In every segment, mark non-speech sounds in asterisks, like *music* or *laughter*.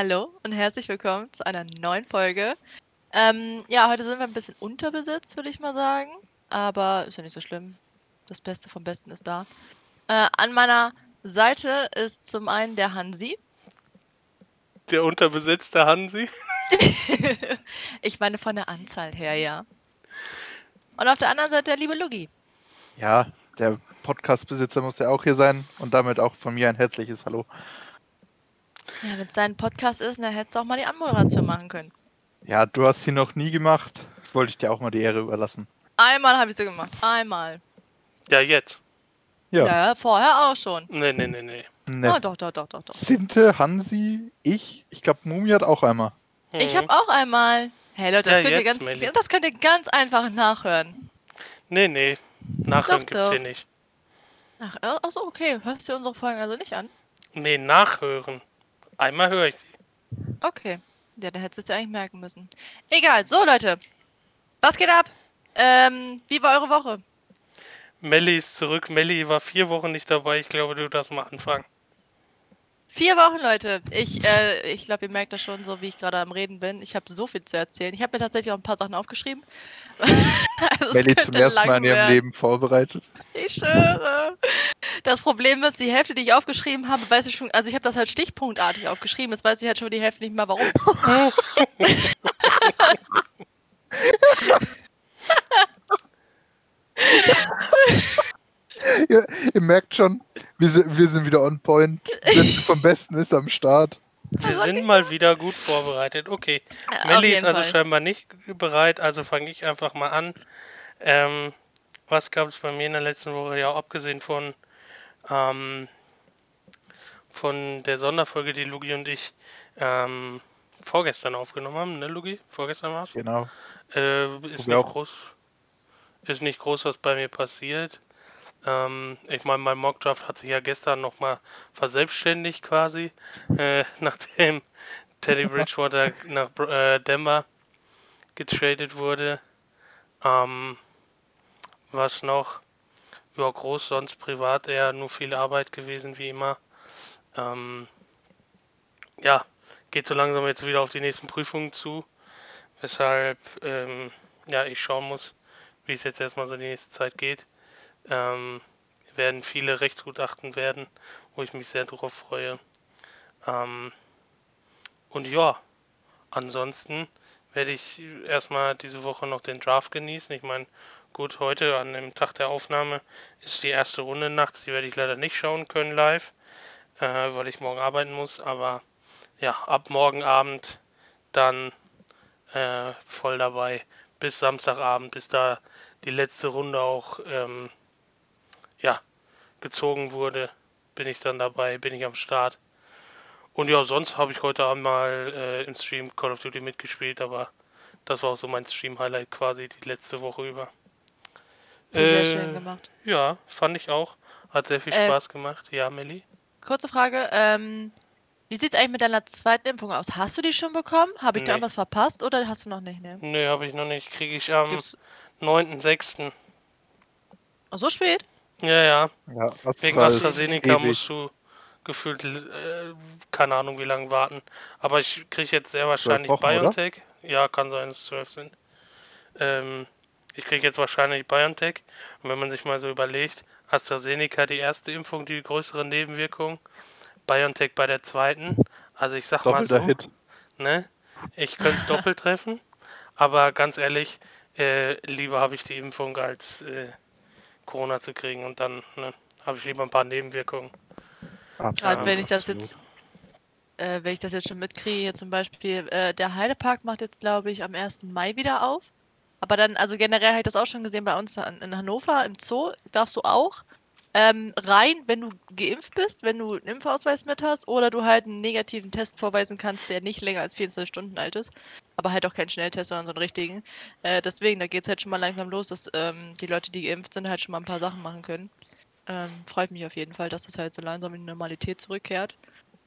Hallo und herzlich willkommen zu einer neuen Folge. Ähm, ja, heute sind wir ein bisschen unterbesetzt, würde ich mal sagen. Aber ist ja nicht so schlimm. Das Beste vom Besten ist da. Äh, an meiner Seite ist zum einen der Hansi. Der unterbesetzte Hansi? *laughs* ich meine von der Anzahl her, ja. Und auf der anderen Seite der liebe Lugi. Ja, der Podcast-Besitzer muss ja auch hier sein und damit auch von mir ein herzliches Hallo. Ja, wenn es dein Podcast ist, dann hättest du auch mal die Anmoderation machen können. Ja, du hast sie noch nie gemacht. Wollte ich dir auch mal die Ehre überlassen. Einmal habe ich sie gemacht. Einmal. Ja, jetzt. Ja. ja, vorher auch schon. Nee, nee, nee, nee. nee. Ah, doch, doch, doch, doch, doch. Sinte, Hansi, ich. Ich glaube, Mumi hat auch einmal. Mhm. Ich habe auch einmal. Hey Leute, das, ja, könnt jetzt, ihr ganz, das könnt ihr ganz einfach nachhören. Nee, nee. Nachhören doch, gibt's doch. hier nicht. Ach, äh, achso, okay. Hörst du unsere Folgen also nicht an? Nee, nachhören. Einmal höre ich sie. Okay. Ja, da hättest du es ja eigentlich merken müssen. Egal. So, Leute. Was geht ab? Ähm, wie war eure Woche? Melli ist zurück. Melli war vier Wochen nicht dabei. Ich glaube, du darfst mal anfangen. Vier Wochen, Leute. Ich, äh, ich glaube, ihr merkt das schon, so wie ich gerade am Reden bin. Ich habe so viel zu erzählen. Ich habe mir tatsächlich auch ein paar Sachen aufgeschrieben. *laughs* also Melli zum ersten Mal in ihrem. Leben vorbereitet. Ich schwöre. Das Problem ist, die Hälfte, die ich aufgeschrieben habe, weiß ich schon, also ich habe das halt stichpunktartig aufgeschrieben. Jetzt weiß ich halt schon die Hälfte nicht mehr, warum. *laughs* *laughs* *laughs* ihr, ihr, merkt schon, wir sind, wir sind wieder on point. Das *laughs* Beste vom Besten ist am Start. Wir sind mal wieder gut vorbereitet. Okay. Ja, Melli ist also Fall. scheinbar nicht bereit, also fange ich einfach mal an. Ähm, was gab es bei mir in der letzten Woche? Ja, abgesehen von, ähm, von der Sonderfolge, die Lugi und ich ähm, vorgestern aufgenommen haben, ne, Lugi? Vorgestern war es? Genau. Äh, ist, nicht groß, ist nicht groß, was bei mir passiert. Ähm, ich meine, mein Mockdraft hat sich ja gestern nochmal verselbstständigt quasi, äh, *laughs* nachdem Teddy *laughs* Bridgewater nach äh, Denver getradet wurde. Ähm, was noch? Ja, groß, sonst privat eher nur viel Arbeit gewesen wie immer. Ähm, ja, geht so langsam jetzt wieder auf die nächsten Prüfungen zu, weshalb ähm, ja ich schauen muss, wie es jetzt erstmal so die nächste Zeit geht ähm, werden viele Rechtsgutachten werden, wo ich mich sehr darauf freue. Ähm, und ja, ansonsten werde ich erstmal diese Woche noch den Draft genießen. Ich meine, gut, heute an dem Tag der Aufnahme ist die erste Runde nachts, die werde ich leider nicht schauen können live, äh, weil ich morgen arbeiten muss, aber ja, ab morgen Abend dann äh, voll dabei bis Samstagabend, bis da die letzte Runde auch ähm, ja, gezogen wurde, bin ich dann dabei, bin ich am Start. Und ja, sonst habe ich heute Abend mal äh, im Stream Call of Duty mitgespielt, aber das war auch so mein Stream-Highlight quasi die letzte Woche über. Sehr, äh, sehr schön gemacht. Ja, fand ich auch. Hat sehr viel äh, Spaß gemacht. Ja, Melli? Kurze Frage, ähm, wie sieht es eigentlich mit deiner zweiten Impfung aus? Hast du die schon bekommen? Habe ich nee. da irgendwas verpasst oder hast du noch nicht? Ne, nee, habe ich noch nicht. Kriege ich am 9.6. Ach, so spät? Ja, ja. ja Wegen AstraZeneca ewig. musst du gefühlt, äh, keine Ahnung wie lange warten. Aber ich kriege jetzt sehr wahrscheinlich Wochen, BioNTech. Oder? Ja, kann sein, dass es zwölf sind. Ähm, ich kriege jetzt wahrscheinlich BioNTech. Und wenn man sich mal so überlegt, AstraZeneca die erste Impfung, die größere Nebenwirkung, BioNTech bei der zweiten. Also ich sag Doppelter mal so, Hit. ne? Ich könnte es doppelt treffen. Aber ganz ehrlich, äh, lieber habe ich die Impfung als äh, Corona zu kriegen und dann ne, habe ich lieber ein paar Nebenwirkungen. Gerade wenn ich das jetzt, äh, wenn ich das jetzt schon mitkriege, hier zum Beispiel, äh, der Heidepark macht jetzt, glaube ich, am 1. Mai wieder auf. Aber dann, also generell habe ich das auch schon gesehen bei uns in Hannover im Zoo, darfst du auch ähm, rein, wenn du geimpft bist, wenn du einen Impfausweis mit hast oder du halt einen negativen Test vorweisen kannst, der nicht länger als 24 Stunden alt ist. Aber halt auch kein Schnelltest, sondern so einen richtigen. Äh, deswegen, da geht es halt schon mal langsam los, dass ähm, die Leute, die geimpft sind, halt schon mal ein paar Sachen machen können. Ähm, freut mich auf jeden Fall, dass das halt so langsam in die Normalität zurückkehrt.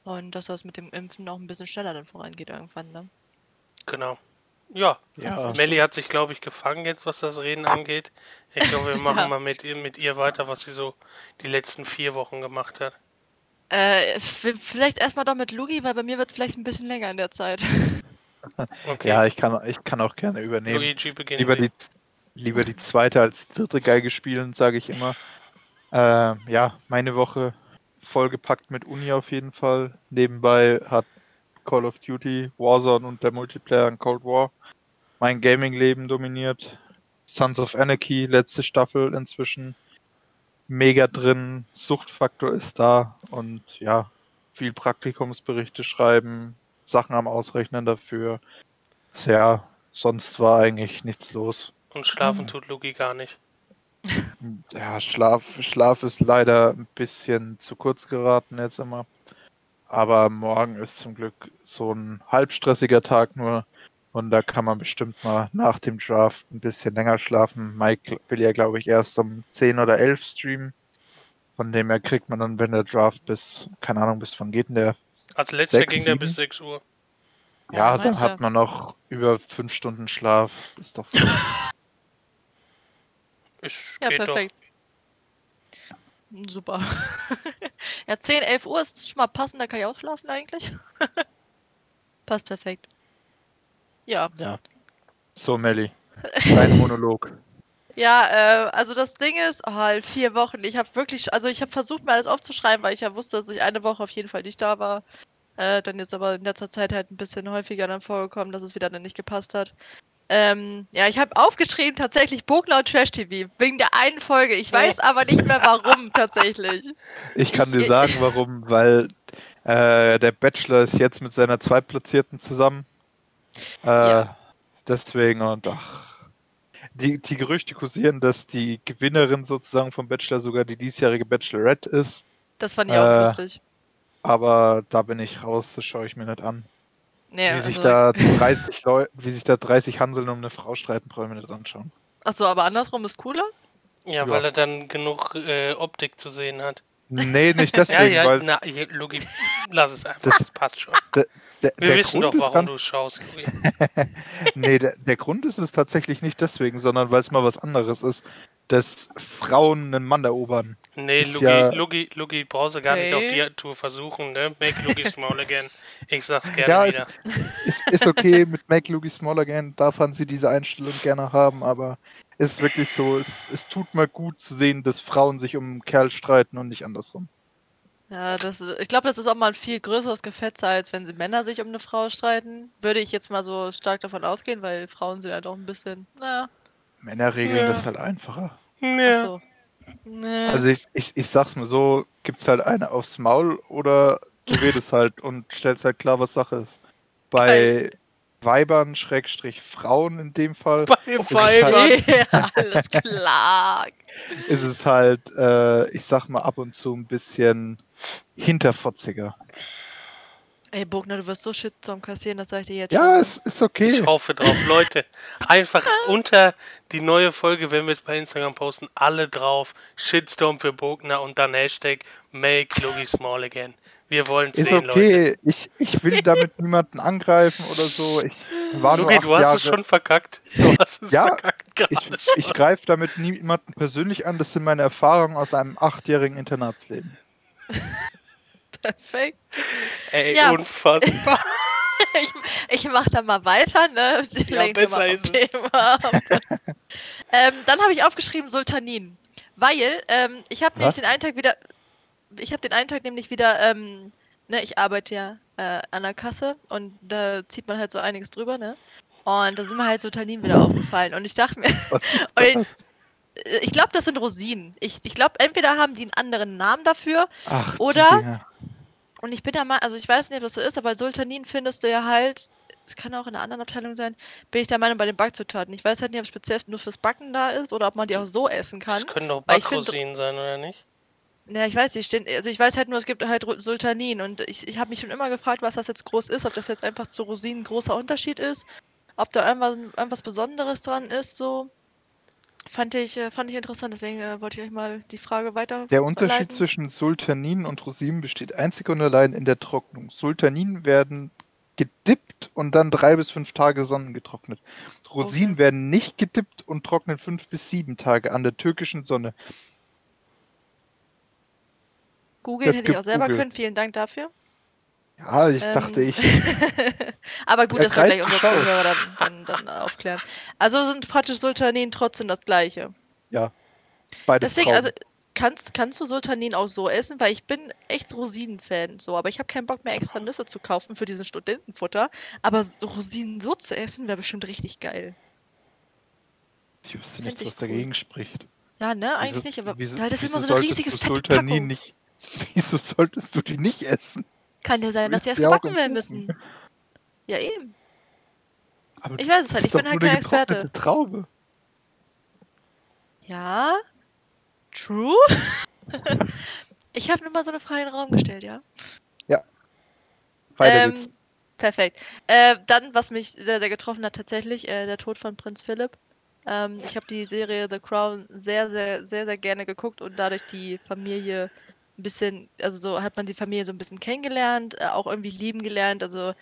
Und dass das mit dem Impfen auch ein bisschen schneller dann vorangeht irgendwann, ne? Genau. Ja, ja. Melli hat sich, glaube ich, gefangen jetzt, was das Reden angeht. Ich glaube, wir *laughs* machen ja. mal mit ihr, mit ihr weiter, was sie so die letzten vier Wochen gemacht hat. Äh, vielleicht erstmal doch mit Lugi, weil bei mir wird es vielleicht ein bisschen länger in der Zeit. *laughs* Okay. Ja, ich kann, ich kann auch gerne übernehmen. Luigi beginnt. Lieber die, lieber die zweite als die dritte Geige spielen, sage ich immer. Äh, ja, meine Woche vollgepackt mit Uni auf jeden Fall. Nebenbei hat Call of Duty, Warzone und der Multiplayer in Cold War mein Gaming-Leben dominiert. Sons of Anarchy, letzte Staffel inzwischen. Mega drin, Suchtfaktor ist da und ja, viel Praktikumsberichte schreiben, Sachen am Ausrechnen dafür. Ja, sonst war eigentlich nichts los. Und schlafen hm. tut Lugi gar nicht. *laughs* Ja, Schlaf, Schlaf ist leider ein bisschen zu kurz geraten jetzt immer. Aber morgen ist zum Glück so ein halbstressiger Tag nur. Und da kann man bestimmt mal nach dem Draft ein bisschen länger schlafen. Mike will ja, glaube ich, erst um 10 oder 11 streamen. Von dem her kriegt man dann, wenn der Draft bis, keine Ahnung, bis wann geht denn der? Also letzter 6, ging der bis 6 Uhr. Ja, ja dann hat man noch über 5 Stunden Schlaf. Ist doch Ich *laughs* ja, perfekt. Doch. Super. *laughs* ja, 10, 11 Uhr ist schon mal passend, da kann ich ausschlafen eigentlich. *laughs* Passt perfekt. Ja. Ja. So, Melli. Dein Monolog. Ja, äh, also das Ding ist, oh, halt vier Wochen. Ich habe wirklich, also ich habe versucht, mir alles aufzuschreiben, weil ich ja wusste, dass ich eine Woche auf jeden Fall nicht da war. Äh, dann jetzt aber in letzter Zeit halt ein bisschen häufiger dann vorgekommen, dass es wieder dann nicht gepasst hat. Ähm, ja, ich habe aufgeschrieben tatsächlich Bogler und Trash TV wegen der einen Folge. Ich weiß aber nicht mehr warum tatsächlich. *laughs* Ich kann dir sagen, warum, weil äh, der Bachelor ist jetzt mit seiner Zweitplatzierten zusammen. Äh, ja. Deswegen und ach. Die, die Gerüchte kursieren, dass die Gewinnerin sozusagen vom Bachelor sogar die diesjährige Bachelorette ist. Das fand ich auch äh, lustig. Aber da bin ich raus, das schaue ich mir nicht an. Ja, wie, sich also... da *laughs* 30 Leute, wie sich da 30 Hanseln um eine Frau streiten, brauche ich mir nicht anschauen. Achso, aber andersrum ist cooler? Ja, ja. weil er dann genug äh, Optik zu sehen hat. Nee, nicht *laughs* deswegen, ja, ja, weil. Na, Logi, lass es einfach, das, das passt schon. Der, der, Wir wissen Grund doch, warum du schaust, *laughs* nee, der, der Grund ist es tatsächlich nicht deswegen, sondern weil es mal was anderes ist dass Frauen einen Mann erobern. Nee, Lugi, ja... Lugi, Lugi brauchst du gar okay. nicht auf die Tour versuchen, ne? Make Lugi small again. Ich sag's gerne ja, wieder. Ist, ist okay, mit Make Lugi small again darf man sie diese Einstellung gerne haben, aber es ist wirklich so, es, es tut mir gut zu sehen, dass Frauen sich um einen Kerl streiten und nicht andersrum. Ja, das, ich glaube, das ist auch mal ein viel größeres Gefetzer, als wenn sie Männer sich um eine Frau streiten. Würde ich jetzt mal so stark davon ausgehen, weil Frauen sind ja halt doch ein bisschen, naja, Männer regeln ja. das halt einfacher. Ja. So. Nee. Also ich, ich, ich sag's mal so, gibt's halt eine aufs Maul oder du redest halt und stellst halt klar, was Sache ist. Bei Geil. Weibern, Schrägstrich Frauen in dem Fall. Bei Weibern! Halt, ja, alles klar! *laughs* ist es halt, äh, ich sag mal, ab und zu ein bisschen hinterfotziger. Ey, Bogner, du wirst so Shitstorm kassieren, das sag ich dir jetzt ja, schon. Ja, es ist okay. Ich hoffe drauf. Leute, einfach *laughs* unter die neue Folge, wenn wir es bei Instagram posten, alle drauf. Shitstorm für Bogner und dann Hashtag Make Logi Small Again. Wir wollen es sehen, okay. Leute. Ich, ich will damit *laughs* niemanden angreifen oder so. Ich war Logi, du hast Jahre... es schon verkackt. Du hast es ja, verkackt ich, ich greife damit niemanden persönlich an. Das sind meine Erfahrungen aus einem achtjährigen Internatsleben. *laughs* Perfekt. Ey, ja. unfassbar. *laughs* ich, ich mach da mal weiter, ne? Ja, besser ist Thema. *laughs* ähm, dann habe ich aufgeschrieben Sultanin. Weil, ähm, ich habe nämlich den einen Tag wieder. Ich habe den einen Tag nämlich wieder, ähm, ne, ich arbeite ja äh, an der Kasse und da zieht man halt so einiges drüber, ne? Und da sind mir halt Sultanin wieder aufgefallen. Und ich dachte mir. Was ist das? Ich glaube, das sind Rosinen. Ich, ich glaube, entweder haben die einen anderen Namen dafür Ach, oder. Und ich bin da mal, also ich weiß nicht, ob das so ist, aber Sultanin findest du ja halt, es kann auch in einer anderen Abteilung sein, bin ich der Meinung bei den Backzutaten. Ich weiß halt nicht, ob es speziell nur fürs Backen da ist oder ob man die auch so essen kann. Das können doch Backrosinen sein, oder nicht? Ja, ich weiß nicht. Also ich weiß halt nur, es gibt halt Sultanin und ich, ich habe mich schon immer gefragt, was das jetzt groß ist, ob das jetzt einfach zu Rosinen ein großer Unterschied ist, ob da irgendwas, irgendwas Besonderes dran ist, so. Fand ich, äh, fand ich interessant, deswegen äh, wollte ich euch mal die Frage weiter. Der Unterschied leiten. zwischen Sultanin und Rosinen besteht einzig und allein in der Trocknung. Sultanin werden gedippt und dann drei bis fünf Tage sonnengetrocknet. Rosinen okay. werden nicht gedippt und trocknen fünf bis sieben Tage an der türkischen Sonne. Googeln Das hätte ich auch selber Google. können. Vielen Dank dafür. Ja, ich Ähm, dachte, ich. *laughs* Aber gut, Ja, das wird gleich unser. Zuhörer dann, dann, dann aufklären. Also sind praktisch Sultanen trotzdem das gleiche. Beides Deswegen, Traum. also kannst, kannst du Sultanen auch so essen, weil ich bin echt Rosinen-Fan, so, aber ich habe keinen Bock mehr extra Nüsse zu kaufen für diesen Studentenfutter. Aber Rosinen so zu essen, wäre bestimmt richtig geil. ich wüsste nichts, ich was cool. dagegen spricht. Ja, ne, eigentlich Wieso- nicht, aber wieso, das ist immer so eine riesige Sultanin Packung. nicht. *laughs* Wieso solltest du die nicht essen? Kann ja sein, dass die erst gebacken werden müssen. Ja, eben. Aber Ich weiß es halt, ich bin halt kein Experte. Traube. Ja. True. *laughs* ich habe nur mal so eine Frage in den Raum gestellt, ja. Weiter Ähm, geht's. Perfekt. Äh, dann, was mich sehr, sehr getroffen hat, tatsächlich, äh, der Tod von Prinz Philipp. Ähm, ich habe die Serie The Crown sehr, sehr, sehr, sehr gerne geguckt und dadurch die Familie ein bisschen, also so hat man die Familie so ein bisschen kennengelernt, äh, auch irgendwie lieben gelernt. Also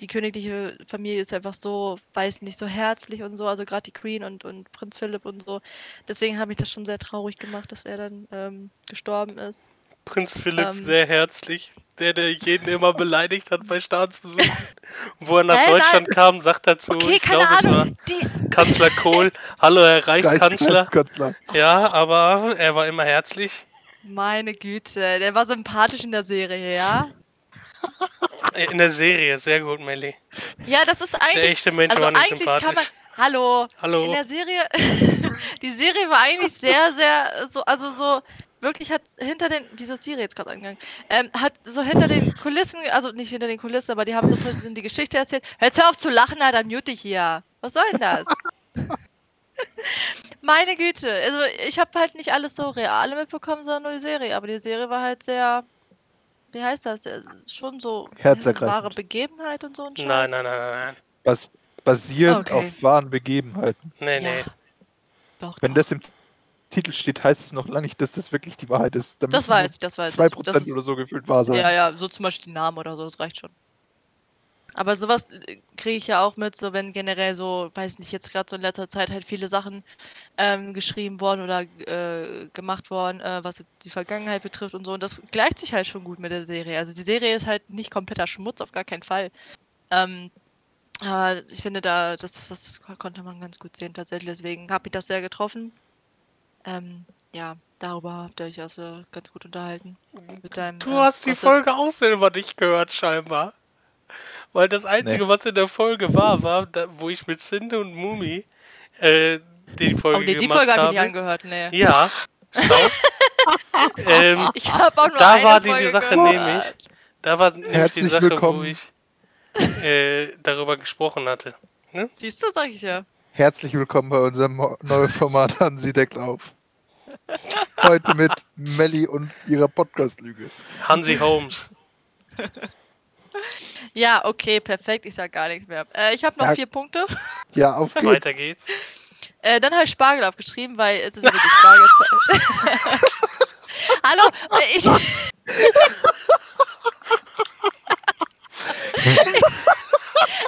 die königliche Familie ist einfach so, weiß nicht, so herzlich und so, also gerade die Queen und, und Prinz Philipp und so. Deswegen habe ich das schon sehr traurig gemacht, dass er dann ähm, gestorben ist. Prinz Philipp Ähm. sehr herzlich. Der, der jeden immer *laughs* beleidigt hat bei Staatsbesuchen. Wo er nach Hä, Deutschland kam, sagt dazu, Okay, ich glaube, es war. Die, Kanzler Kohl. *laughs* Hallo, Herr Reichskanzler. Reichskanzler. Ja, aber er war immer herzlich. Meine Güte, der war sympathisch in der Serie, ja? *laughs* Äh, In der Serie, sehr gut, Melly. Ja, das ist Der eigentlich. echte Mensch Also war nicht eigentlich kann man. sympathisch. Hallo. In Hallo. der Serie. *laughs* die Serie war eigentlich sehr, sehr so, also so wirklich hat hinter den. Wieso ist Siri jetzt gerade angegangen? Ähm, hat so hinter den Kulissen, also nicht hinter den Kulissen, aber die haben so ein bisschen die Geschichte erzählt. Hör auf zu lachen, Alter, mute dich hier. Was soll denn das? *laughs* Meine Güte, also ich habe halt nicht alles so reale mitbekommen, sondern nur die Serie. Aber die Serie war halt sehr, wie heißt das? Äh, Schon so Herzergreifend. wahre Begebenheit und so ein Scheiß. Nein, nein, nein, nein, nein. Bas basierend Okay. auf wahren Begebenheiten. Nee, Ja. nee. Doch, Wenn doch. das im Titel steht, heißt es noch lange nicht, dass das wirklich die Wahrheit ist. Da das weiß ich, das weiß ich. 2% Das ist- oder so gefühlt wahr sein. Ja, ja, so zum Beispiel die Namen oder so, das reicht schon. Aber sowas kriege ich ja auch mit, so wenn generell so, weiß nicht, jetzt gerade so in letzter Zeit halt viele Sachen ähm, geschrieben worden oder äh, gemacht worden, äh, was die Vergangenheit betrifft und so. Und das gleicht sich halt schon gut mit der Serie. Also die Serie ist halt nicht kompletter Schmutz, auf gar keinen Fall. Ähm, aber ich finde, da, das, das konnte man ganz gut sehen tatsächlich. Deswegen habe ich das sehr getroffen. Ähm, ja, darüber habt ihr euch also ganz gut unterhalten. Mit deinem, Du äh, hast die. Folge auch selber nicht gehört, scheinbar. Weil das Einzige, Nee. was in der Folge war, war, da, wo ich mit Sinde und Mumi äh, die Folge Oh nee, die Folge habe ich habe. nicht angehört, nee. Ja, schau. *laughs* ähm, Ich habe auch nur Da eine war die Folge Sache gehört. nämlich, da war nämlich die Sache, wo willkommen. ich äh, darüber gesprochen hatte. Siehst du, sag ich ja. Herzlich willkommen bei unserem neuen Format Hansi deckt auf. Heute mit Melli und ihrer Podcast-Lüge. Hansi Holmes. *laughs* Ja, okay, perfekt. Ich sag gar nichts mehr. Äh, ich habe noch Ja. vier Punkte. Ja, auf *laughs* geht's. Weiter geht's. Äh, dann habe ich Spargel aufgeschrieben, weil es ist wirklich Spargelzeit. *laughs* Hallo, äh, ich. *laughs*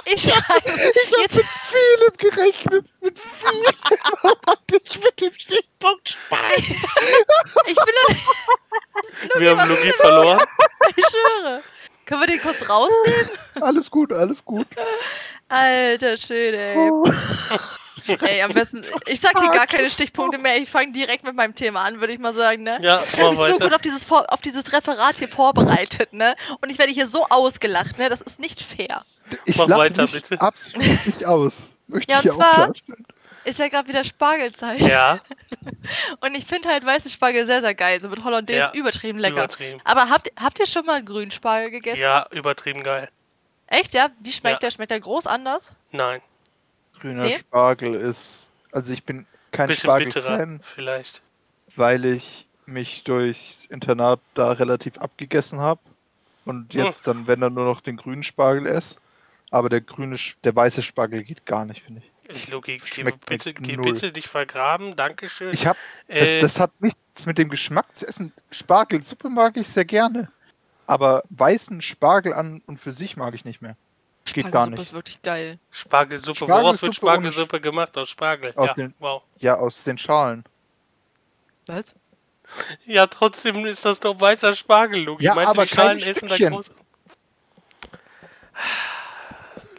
ich schreibe jetzt. Philipp gerechnet. Mit viel. Und ich mit dem Stichpunkt Spargel. Ich bin doch Wir haben Logie verloren. ich schwöre. Können wir den kurz rausnehmen? *laughs* Alles gut, alles gut. Alter Schöne, ey. Oh. Ey, am besten. Ich sag hier gar keine Stichpunkte mehr. Ich fange direkt mit meinem Thema an, würde ich mal sagen, ne? Ja, Ich habe mich so gut weiter. auf dieses, auf dieses Referat hier vorbereitet, ne? Und ich werde hier so ausgelacht, ne? Das ist nicht fair. Ich Mach lache weiter, mich bitte. absolut nicht aus. Möchte Ja, ich und zwar- klarstellen. Ist ja gerade wieder Spargelzeit. Ja, *laughs* Und ich finde halt weiße Spargel sehr, sehr geil. So mit Hollandaise Ja, übertrieben lecker. übertrieben. Aber habt, habt ihr schon mal Grünspargel gegessen? Ja, übertrieben geil. Echt, ja? Wie schmeckt Ja. der? Schmeckt der groß anders? Nein, Grüner Nee. Spargel ist. Also ich bin kein bisschen bitterer Spargel-Fan, vielleicht. weil ich mich durchs Internat da relativ abgegessen habe. Und Hm. jetzt dann, wenn dann nur noch den grünen Spargel esse. Aber der grüne, der weiße Spargel geht gar nicht, finde ich. Logi, geh Schmeckt mir bitte, geh bitte dich vergraben, Dankeschön. Ich habe, das, äh, das hat nichts mit dem Geschmack zu essen. Spargelsuppe mag ich sehr gerne. Aber weißen Spargel an und für sich mag ich nicht mehr. Geht gar Spargelsuppe nicht. ist wirklich geil. Spargelsuppe. Spargelsuppe Woraus wird Spargelsuppe gemacht? Aus Spargel. Aus ja, den- wow. Ja, aus den Schalen. Was? Ja, trotzdem ist das doch weißer Spargel, Luki. Ja, Meinst aber du, die Schalen essen da groß?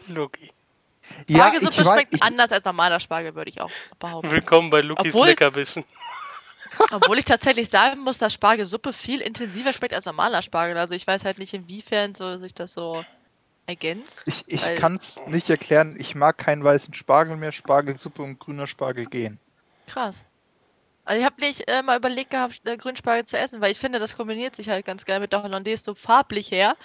Luki. Ja, Spargelsuppe ich weiß, schmeckt ich, anders als normaler Spargel, würde ich auch behaupten. Willkommen bei Lukis Obwohl- Leckerbissen. *laughs* *laughs* Obwohl ich tatsächlich sagen muss, dass Spargelsuppe viel intensiver schmeckt als normaler Spargel. Also ich weiß halt nicht, inwiefern so sich das so ergänzt. ich, ich kann es nicht erklären. Ich mag keinen weißen Spargel mehr. Spargelsuppe und grüner Spargel gehen. Krass. Also ich habe nicht äh, mal überlegt gehabt, äh, Grünspargel zu essen, weil ich finde, das kombiniert sich halt ganz geil mit der Hollandaise so farblich her.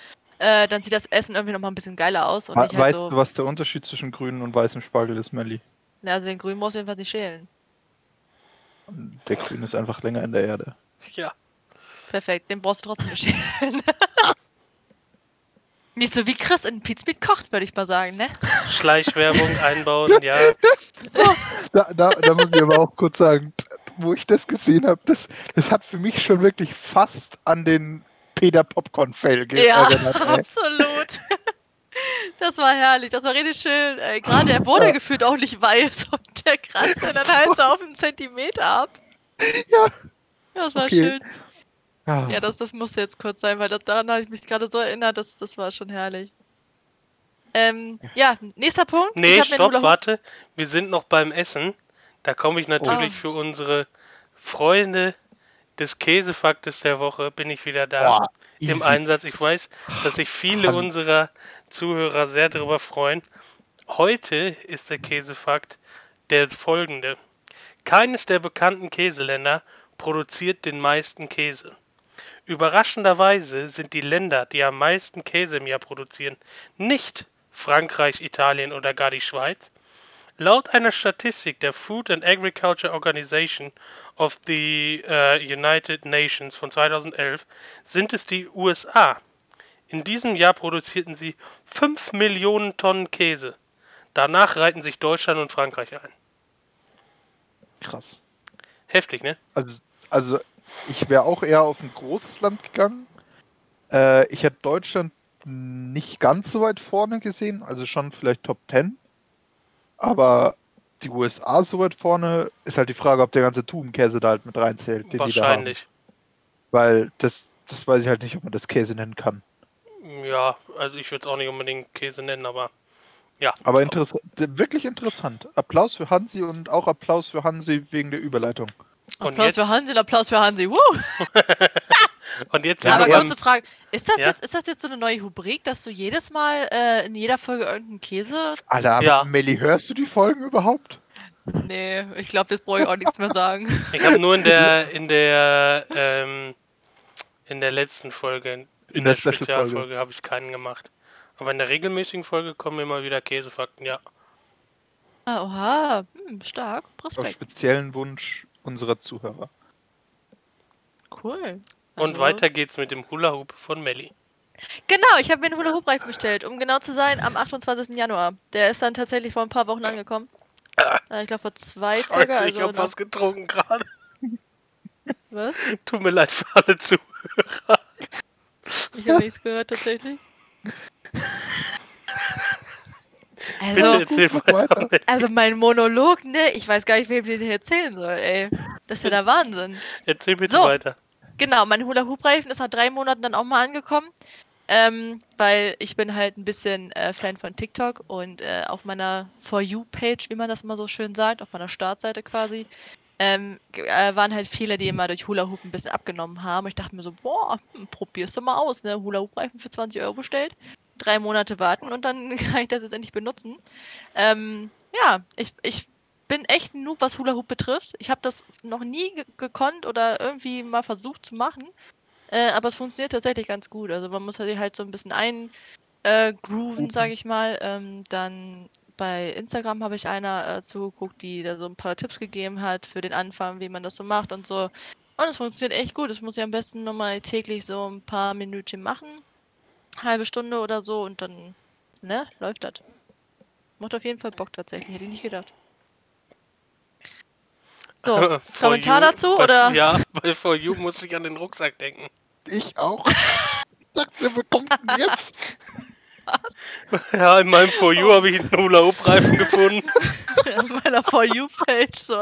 Äh, dann sieht das Essen irgendwie nochmal ein bisschen geiler aus und halt weißt so. du, was der Unterschied zwischen grünem und weißem Spargel ist, Melli? Na, also den grünen muss jedenfalls nicht schälen. Der grüne ist einfach länger in der Erde. *laughs* Ja. Perfekt, den brauchst du trotzdem nicht schälen. *laughs* nicht so wie Chris in Pizmeat kocht, würde ich mal sagen, ne? Schleichwerbung *laughs* einbauen, ja. Da, da, da muss ich aber auch kurz sagen, wo ich das gesehen habe, das, das hat für mich schon wirklich fast an den Peter Popcorn-Fail Ja, erinnert. Ey. absolut. *laughs* Das war herrlich, das war richtig schön. Äh, Gerade er wurde Ja. gefühlt auch nicht weiß *laughs* und der kratzt ja dann halt so *laughs* auf einen Zentimeter ab. Ja. Das war Okay. schön. Ja. Ja, das, das musste jetzt kurz sein, weil das, daran habe ich mich gerade so erinnert, das, das war schon herrlich. Ähm, ja, nächster Punkt. Nee, stopp, warte. Wir sind noch beim Essen. Da komme ich natürlich Oh. für unsere Freunde des Käsefaktes der Woche, bin ich wieder da Boah, im. Einsatz. Ich weiß, dass sich viele unserer Zuhörer sehr darüber freuen. Heute ist der Käsefakt der folgende. Keines der bekannten Käseländer produziert den meisten Käse. Überraschenderweise sind die Länder, die am meisten Käse im Jahr produzieren, nicht Frankreich, Italien oder gar die Schweiz. Laut einer Statistik der Food and Agriculture Organization of the äh, United Nations von 2011 sind es die USA. In diesem Jahr produzierten sie 5 Millionen Tonnen Käse. Danach reihten sich Deutschland und Frankreich ein. Krass. Heftig, ne? Also, also ich wäre auch eher auf ein großes Land gegangen. Äh, ich hätte Deutschland nicht ganz so weit vorne gesehen, also schon vielleicht Top 10. Aber die USA so weit vorne ist halt die Frage, ob der ganze Tubenkäse da halt mit reinzählt, den die da haben. Wahrscheinlich. Weil das, das weiß ich halt nicht, ob man das Käse nennen kann. Ja, also ich würde es auch nicht unbedingt Käse nennen, aber ja. Aber interessant, wirklich interessant. Applaus für Hansi und auch Applaus für Hansi wegen der Überleitung. Und Applaus jetzt, für Hansi und Applaus für Hansi. Woo! *laughs* und jetzt Ja, Aber wir kurze Frage, ist das, Ja? jetzt, ist das jetzt so eine neue Rubrik, dass du jedes Mal äh, in jeder Folge irgendeinen Käse... Alter, aber Ja. Melli, hörst du die Folgen überhaupt? Nee, ich glaube, jetzt brauche ich auch nichts mehr sagen. *laughs* Ich habe nur in der *laughs* in der ähm, in der letzten Folge, in, In der der. Spezialfolge habe ich keinen gemacht. Aber in der regelmäßigen Folge kommen immer wieder Käsefakten, ja. Ah, oha, hm, stark, Auf Respekt, speziellen Wunsch unserer Zuhörer. cool. Und Also- weiter geht's mit dem Hula Hoop von Melli. Genau, ich habe mir einen Hula Hoop Reifen bestellt, um genau zu sein, am 28. Januar. Der ist dann tatsächlich vor ein paar Wochen angekommen. Ah. Äh, ich glaube vor zwei circa. Scheiße, ich Also habe noch- was getrunken gerade. *laughs* was? Tut mir leid für alle Zuhörer. Ich habe nichts gehört tatsächlich. Also, gut, also mein Monolog, ne? Ich weiß gar nicht, wem ich den hier erzählen soll, ey. Das ist ja der Wahnsinn. Erzähl bitte So. weiter. Genau, mein Hula Hoop Reifen ist nach drei Monaten dann auch mal angekommen. Ähm, weil ich bin halt ein bisschen äh, Fan von TikTok und äh, auf meiner For You-Page, wie man das immer so schön sagt, auf meiner Startseite quasi, ähm, äh, waren halt viele, die immer durch Hula Hoop ein bisschen abgenommen haben. Ich dachte mir so, boah, hm, probierst du mal aus, ne? Hula Hoop Reifen für 20 Euro bestellt, drei Monate warten und dann *laughs* kann ich das jetzt endlich benutzen. Ähm, ja, ich, ich bin echt ein Noob, was Hula Hoop betrifft. Ich habe das noch nie ge gekonnt oder irgendwie mal versucht zu machen. Äh, aber es funktioniert tatsächlich ganz gut. Also man muss halt halt so ein bisschen eingrooven, äh, sage ich mal. Ähm, dann bei Instagram habe ich einer äh, zugeguckt, die da so ein paar Tipps gegeben hat für den Anfang, wie man das so macht und so. Und es funktioniert echt gut. Das muss ich am besten nochmal täglich so ein paar Minütchen machen. Halbe Stunde oder so und dann, ne, läuft das. Macht auf jeden Fall Bock tatsächlich, hätte ich nicht gedacht. So, *laughs* Kommentar You- dazu, bei, oder? Ja, bei For You musste ich an den Rucksack denken. Ich auch. Ich dachte, wir kommen denn jetzt? *laughs* Ja, in meinem For You habe ich einen Hula Hoop Reifen gefunden. *laughs* Auf meiner For You-Page. So,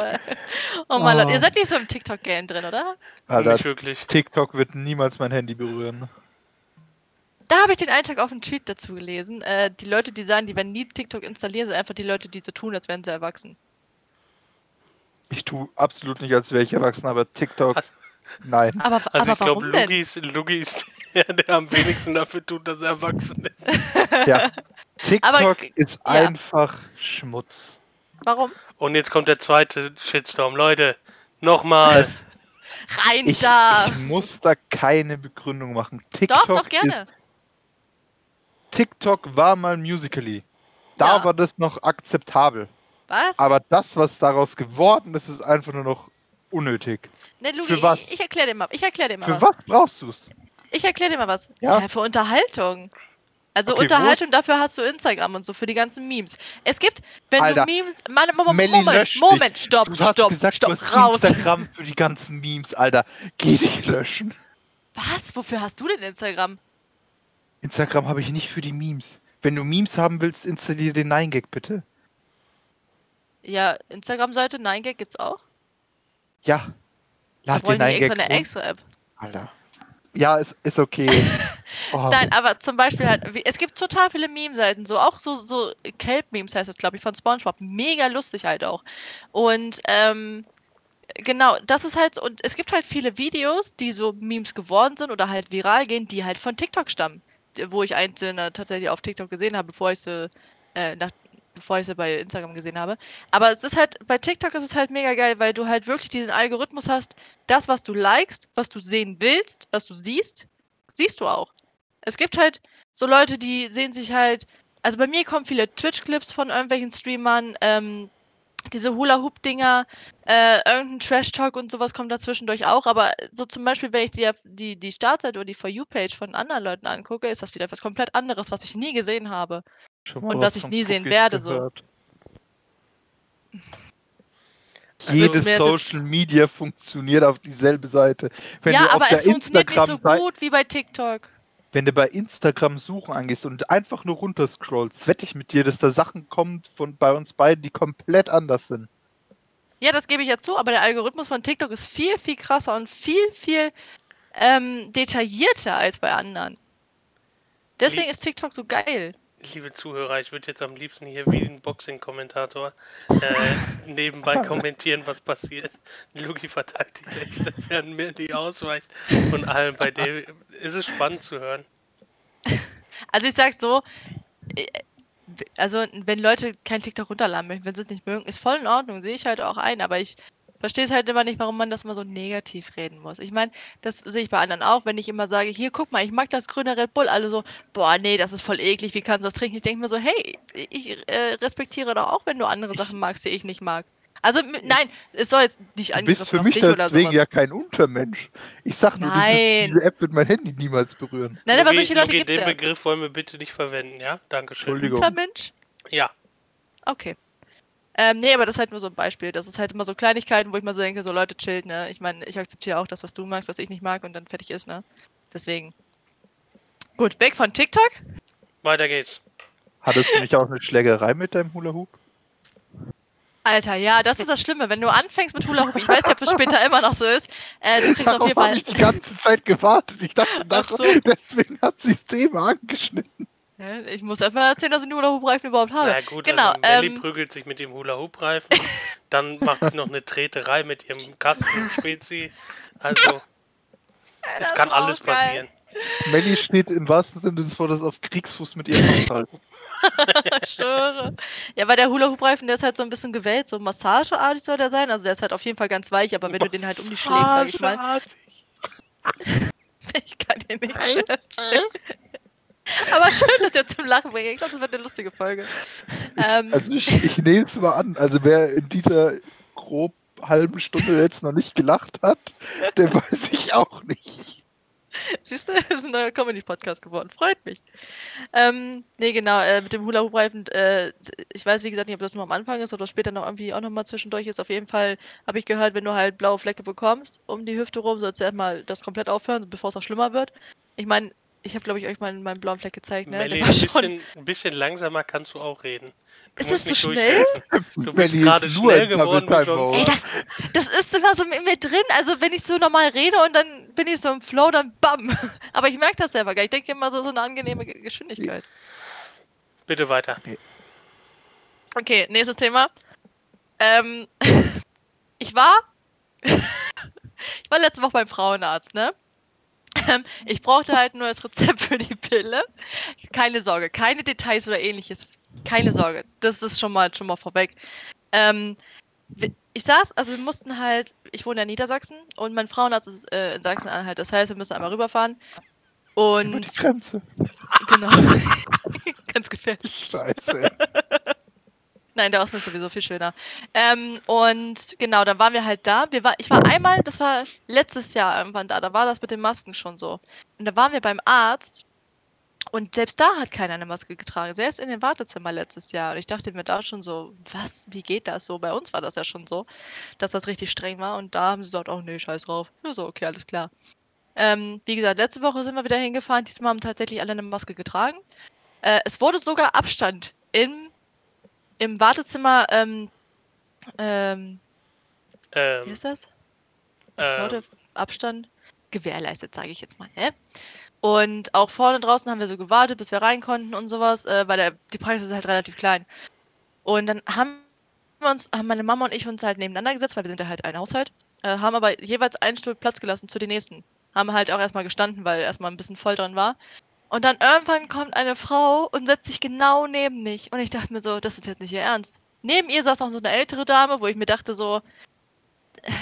oh mein oh. ihr seid nicht so im TikTok-Game drin, oder? Alter, nicht wirklich. TikTok wird niemals mein Handy berühren. Da habe ich den Eintrag auf einen Tweet dazu gelesen. Äh, die Leute, die sagen, die werden nie TikTok installieren, sind einfach die Leute, die so tun, als wären sie erwachsen. Ich tue absolut nicht, als wäre ich erwachsen, aber TikTok, nein. Aber, also aber ich glaube, Lugi ist, Lugi ist *laughs* der, der am wenigsten dafür tut, dass er erwachsen ist. Ja. *laughs* TikTok aber, ist ja. einfach Schmutz. Warum? Und jetzt kommt der zweite Shitstorm. Leute, nochmal. Rein ich, da! Ich muss da keine Begründung machen. TikTok doch, doch, gerne. Ist, TikTok war mal Musically. Da ja. war das noch akzeptabel. Was? Aber das, was daraus geworden ist, ist einfach nur noch unnötig. Ne, Lugi, für was? Ich, ich erkläre dir mal, ich erklär dir mal für was. was brauchst du es? Ich erkläre dir mal was. Ja? ja für Unterhaltung. Also okay, Unterhaltung, dafür hast du Instagram und so für die ganzen Memes. Es gibt, wenn Alter, du Memes. Moment, Moment, Moment, Moment, stopp, du hast stopp, gesagt, stopp, du hast raus. Instagram für die ganzen Memes, Alter. Geh dich löschen. Was? Wofür hast du denn Instagram? Instagram habe ich nicht für die Memes. Wenn du Memes haben willst, installiere den 9gag bitte. Ja, Instagram-Seite 9gag gibt's auch? Ja. Lad den 9gag eine extra App. Alter. Ja, ist, ist okay. *laughs* oh. Nein, aber zum Beispiel halt, es gibt total viele Meme-Seiten, so auch so, so Kelp-Memes heißt es, glaube ich, von Spongebob. Mega lustig halt auch. Und ähm, genau, das ist halt, und es gibt halt viele Videos, die so Memes geworden sind oder halt viral gehen, die halt von TikTok stammen. Wo ich einzelne tatsächlich auf TikTok gesehen habe, bevor ich sie, äh, nach, bevor ich sie bei Instagram gesehen habe. Aber es ist halt, bei TikTok ist es halt mega geil, weil du halt wirklich diesen Algorithmus hast, das, was du likest, was du sehen willst, was du siehst, siehst du auch. Es gibt halt so Leute, die sehen sich halt, also bei mir kommen viele Twitch-Clips von irgendwelchen Streamern, ähm, diese Hula-Hoop-Dinger, äh, irgendein Trash-Talk und sowas kommt dazwischendurch auch, aber so zum Beispiel, wenn ich die, die, die Startseite oder die For You-Page von anderen Leuten angucke, ist das wieder etwas komplett anderes, was ich nie gesehen habe. Und was ich nie sehen werde, gehört. so. Also Jedes Social Media funktioniert auf dieselbe Seite. Wenn ja, aber es funktioniert nicht so gut wie bei TikTok wenn du bei Instagram Suchen angehst und einfach nur runterscrollst, wette ich mit dir, dass da Sachen kommen von bei uns beiden, die komplett anders sind. Ja, das gebe ich ja zu, aber der Algorithmus von TikTok ist viel, viel krasser und viel, viel ähm, detaillierter als bei anderen. Deswegen ist TikTok so geil liebe Zuhörer, ich würde jetzt am liebsten hier wie ein Boxing-Kommentator äh, *laughs* nebenbei kommentieren, was passiert. Lugi verteidigt die Rechte, *laughs* während mir die ausweicht und allem bei dem ist es spannend zu hören. Also ich sag so, äh, also wenn Leute kein TikTok runterladen möchten, wenn sie es nicht mögen, ist voll in Ordnung, sehe ich halt auch ein, aber ich verstehe es halt immer nicht, warum man das mal so negativ reden muss. Ich meine, das sehe ich bei anderen auch, wenn ich immer sage, hier, guck mal, ich mag das grüne Red Bull. Alle so, boah, nee, das ist voll eklig, wie kannst du das trinken? Ich denke mir so, hey, ich äh, respektiere doch auch, wenn du andere Sachen magst, die ich nicht mag. Also, nein, es soll jetzt nicht Du bist für mich deswegen ja kein Untermensch. Ich sag nur, dieses, diese App wird mein Handy niemals berühren. Nein, aber solche Leute gibt es Den ja. Begriff wollen wir bitte nicht verwenden, ja? Dankeschön. Entschuldigung. Untermensch? Ja. Okay. Ähm, nee, aber das ist halt nur so ein Beispiel. Das ist halt immer so Kleinigkeiten, wo ich mal so denke, so Leute chillt, ne? Ich meine, ich akzeptiere auch das, was du magst, was ich nicht mag und dann fertig ist, ne? Deswegen. Gut, weg von TikTok. Weiter geht's. Hattest du nicht auch eine Schlägerei mit deinem Hula Hoop? Alter, ja, das ist das Schlimme. Wenn du anfängst mit Hula Hoop, ich weiß nicht, ob das später immer noch so ist, äh, du kriegst Darauf auf jeden Fall. ich die ganze Zeit gewartet. Ich dachte, das, so. deswegen hat sie das Thema angeschnitten. Ich muss einfach erzählen, dass ich einen Hula-Hoop-Reifen überhaupt habe. Ja gut, genau, also Melli ähm, prügelt sich mit dem Hula-Hoop-Reifen, *laughs* dann macht sie noch eine Treterei mit ihrem Kasten-Spezi. Also, es kann alles geil. passieren. Melli steht im wahrsten Sinne des Wortes auf Kriegsfuß mit ihrem Haushalt. *laughs* Schwöre. Ja, weil der Hula-Hoop-Reifen, der ist halt so ein bisschen gewellt, so massageartig soll der sein. Also der ist halt auf jeden Fall ganz weich, aber wenn du den halt um die schlägst, sag ich mal. *laughs* ich kann den nicht erzählen. *laughs* Aber schön, dass ihr zum Lachen bringt. Ich glaube, das wird eine lustige Folge. Ähm, also ich, ich nehme es mal an. Also wer in dieser grob halben Stunde jetzt noch nicht gelacht hat, der weiß ich auch nicht. Siehst du, *laughs* das ist ein neuer Comedy-Podcast geworden. Freut mich. Ähm, nee, genau, äh, mit dem Hula-Hoop-Reifen, äh, ich weiß, wie gesagt, nicht, ob das nur am Anfang ist oder später noch irgendwie auch nochmal zwischendurch ist. Auf jeden Fall habe ich gehört, wenn du halt blaue Flecke bekommst um die Hüfte rum, sollst du erstmal das komplett aufhören, bevor es auch schlimmer wird. Ich meine, ich habe, glaube ich, euch mal meinen blauen Fleck gezeigt. Ne? Melli, ein bisschen, ein bisschen langsamer kannst du auch reden. ist das so schnell? Du bist gerade schnell geworden mit John Ey, das, das ist immer so in mir drin. Also wenn ich so normal rede und dann bin ich so im Flow, dann bam. *laughs* Aber ich merke das selber gar nicht. Ich denke immer so, so eine angenehme Geschwindigkeit. Bitte weiter. Okay, nächstes Thema. Ähm, *laughs* ich war. *laughs* ich war letzte Woche beim Frauenarzt, ne? Ähm, ich brauchte halt nur das Rezept *laughs* für die Pille. Keine Sorge, keine Details oder ähnliches. Keine Sorge. Das ist schon mal, schon mal vorweg. Ähm, ich saß, also wir mussten halt, ich wohne in Niedersachsen und mein Frauenarzt ist äh, in Sachsen-Anhalt. Das heißt, wir müssen einmal rüberfahren. Und. Über die Grenze. Genau. *laughs* Ganz gefährlich. Scheiße. Nein, der Osten ist sowieso viel schöner. Ähm, und genau, dann waren wir halt da. Wir war, ich war einmal, das war letztes Jahr irgendwann da, da war das mit den Masken schon so. Und da waren wir beim Arzt und selbst da hat keiner eine Maske getragen, selbst in den Wartezimmer letztes Jahr. Und ich dachte mir da schon so, was, wie geht das so? Bei uns war das ja schon so, dass das richtig streng war. Und da haben sie gesagt, oh nee, scheiß drauf. Ja, so, okay, alles klar. Ähm, wie gesagt, letzte Woche sind wir wieder hingefahren. Diesmal haben tatsächlich alle eine Maske getragen. Äh, es wurde sogar Abstand im im Wartezimmer, ähm, ähm, ähm, wie ist das? Das ähm, wurde Abstand gewährleistet, sage ich jetzt mal, hä? Und auch vorne draußen haben wir so gewartet, bis wir rein konnten und sowas, äh, weil der, die Praxis ist halt relativ klein. Und dann haben wir uns, haben meine Mama und ich uns halt nebeneinander gesetzt, weil wir sind ja halt ein Haushalt, äh, haben aber jeweils einen Stuhl Platz gelassen zu den nächsten. Haben halt auch erstmal gestanden, weil erstmal ein bisschen voll dran war. Und dann irgendwann kommt eine Frau und setzt sich genau neben mich. Und ich dachte mir so, das ist jetzt nicht ihr Ernst. Neben ihr saß noch so eine ältere Dame, wo ich mir dachte so,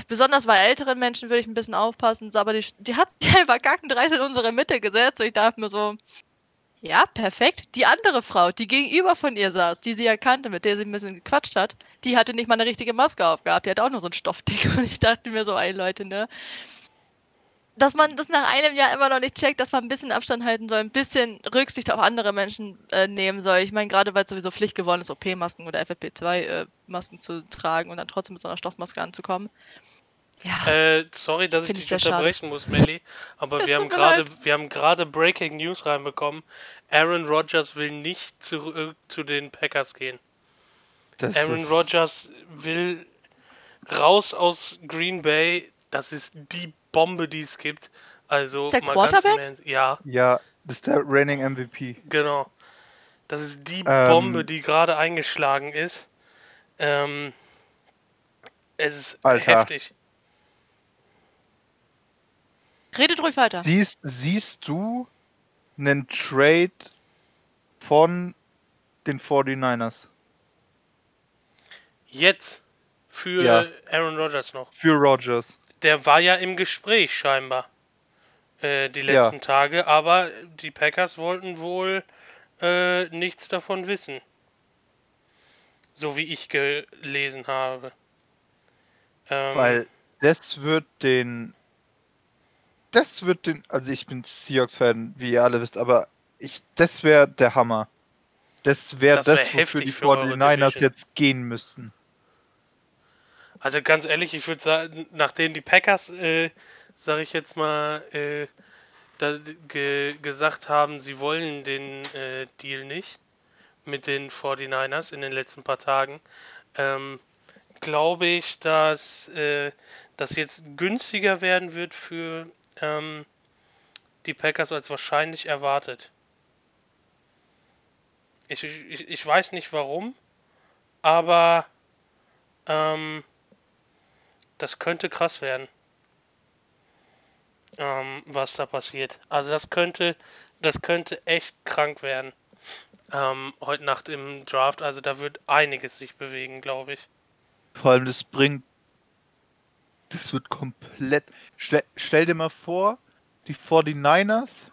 besonders bei älteren Menschen würde ich ein bisschen aufpassen, aber die, die hat sich *laughs* einfach kackendreist in unsere Mitte gesetzt und ich dachte mir so, ja, perfekt. Die andere Frau, die gegenüber von ihr saß, die sie erkannte, mit der sie ein bisschen gequatscht hat, die hatte nicht mal eine richtige Maske aufgehabt. Die hat auch nur so ein Stoffding. *laughs* Und ich dachte mir so, ey Leute, ne? Dass man das nach einem Jahr immer noch nicht checkt, dass man ein bisschen Abstand halten soll, ein bisschen Rücksicht auf andere Menschen äh, nehmen soll. Ich meine, gerade weil es sowieso Pflicht geworden ist, OP-Masken oder FFP2-Masken äh, zu tragen und dann trotzdem mit so einer Stoffmaske anzukommen. Ja, äh, sorry, dass ich dich unterbrechen schade. muss, Melly, aber wir haben gerade wir haben gerade Breaking News reinbekommen. Aaron Rodgers will nicht zurück zu den Packers gehen. Das Aaron Rodgers will raus aus Green Bay. Das ist die Bombe, die es gibt. Also ist der Quarterback? Ja. Ja, das ist der reigning MVP. Genau. Das ist die ähm, Bombe, die gerade eingeschlagen ist. Ähm, es ist Alter. heftig. Redet ruhig weiter. Siehst, siehst du einen Trade von den 49ers? Jetzt? Für ja. Aaron Rodgers noch? Für Rodgers der war ja im Gespräch scheinbar äh, die letzten ja. Tage, aber die Packers wollten wohl äh, nichts davon wissen. So wie ich gelesen habe. Ähm, Weil das wird den. Das wird den. Also ich bin Seahawks-Fan, wie ihr alle wisst, aber ich, das wäre der Hammer. Das wäre das, wär das wofür die 49ers jetzt gehen müssten. Also ganz ehrlich, ich würde sagen, nachdem die Packers, äh, sage ich jetzt mal, äh, da, ge, gesagt haben, sie wollen den äh, Deal nicht mit den 49ers in den letzten paar Tagen, ähm, glaube ich, dass äh, das jetzt günstiger werden wird für ähm, die Packers als wahrscheinlich erwartet. Ich, ich, ich weiß nicht warum, aber ähm, das könnte krass werden. Ähm, was da passiert. Also das könnte, das könnte echt krank werden. Ähm, heute Nacht im Draft. Also da wird einiges sich bewegen, glaube ich. Vor allem, das bringt. Das wird komplett. Stell, stell dir mal vor, die 49ers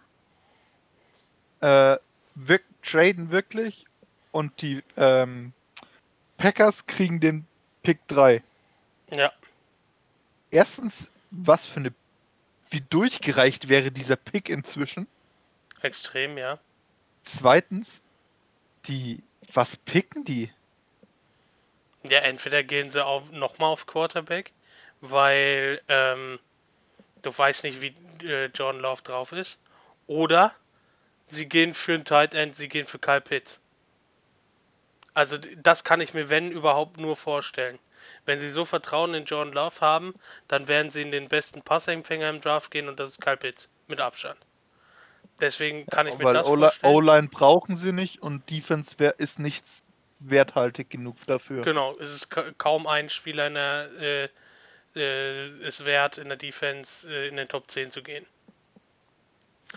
äh, wirk, traden wirklich und die ähm, Packers kriegen den Pick 3. Ja erstens, was für eine. Wie durchgereicht wäre dieser Pick inzwischen? Extrem, ja. Zweitens, die. Was picken die? Ja, entweder gehen sie auf, nochmal auf Quarterback, weil ähm, du weißt nicht, wie äh, John Love drauf ist. Oder sie gehen für einen Tight End, sie gehen für Kyle Pitts. Also das kann ich mir, wenn überhaupt, nur vorstellen. Wenn sie so Vertrauen in John Love haben, dann werden sie in den besten Passempfänger im Draft gehen und das ist Kyle Pitts mit Abstand. Deswegen kann ich mir das vorstellen. O-Line brauchen sie nicht und Defense wär, ist nichts werthaltig genug dafür. Genau, es ist kaum ein Spieler in der, äh, äh, ist wert, in der Defense äh, in den Top 10 zu gehen.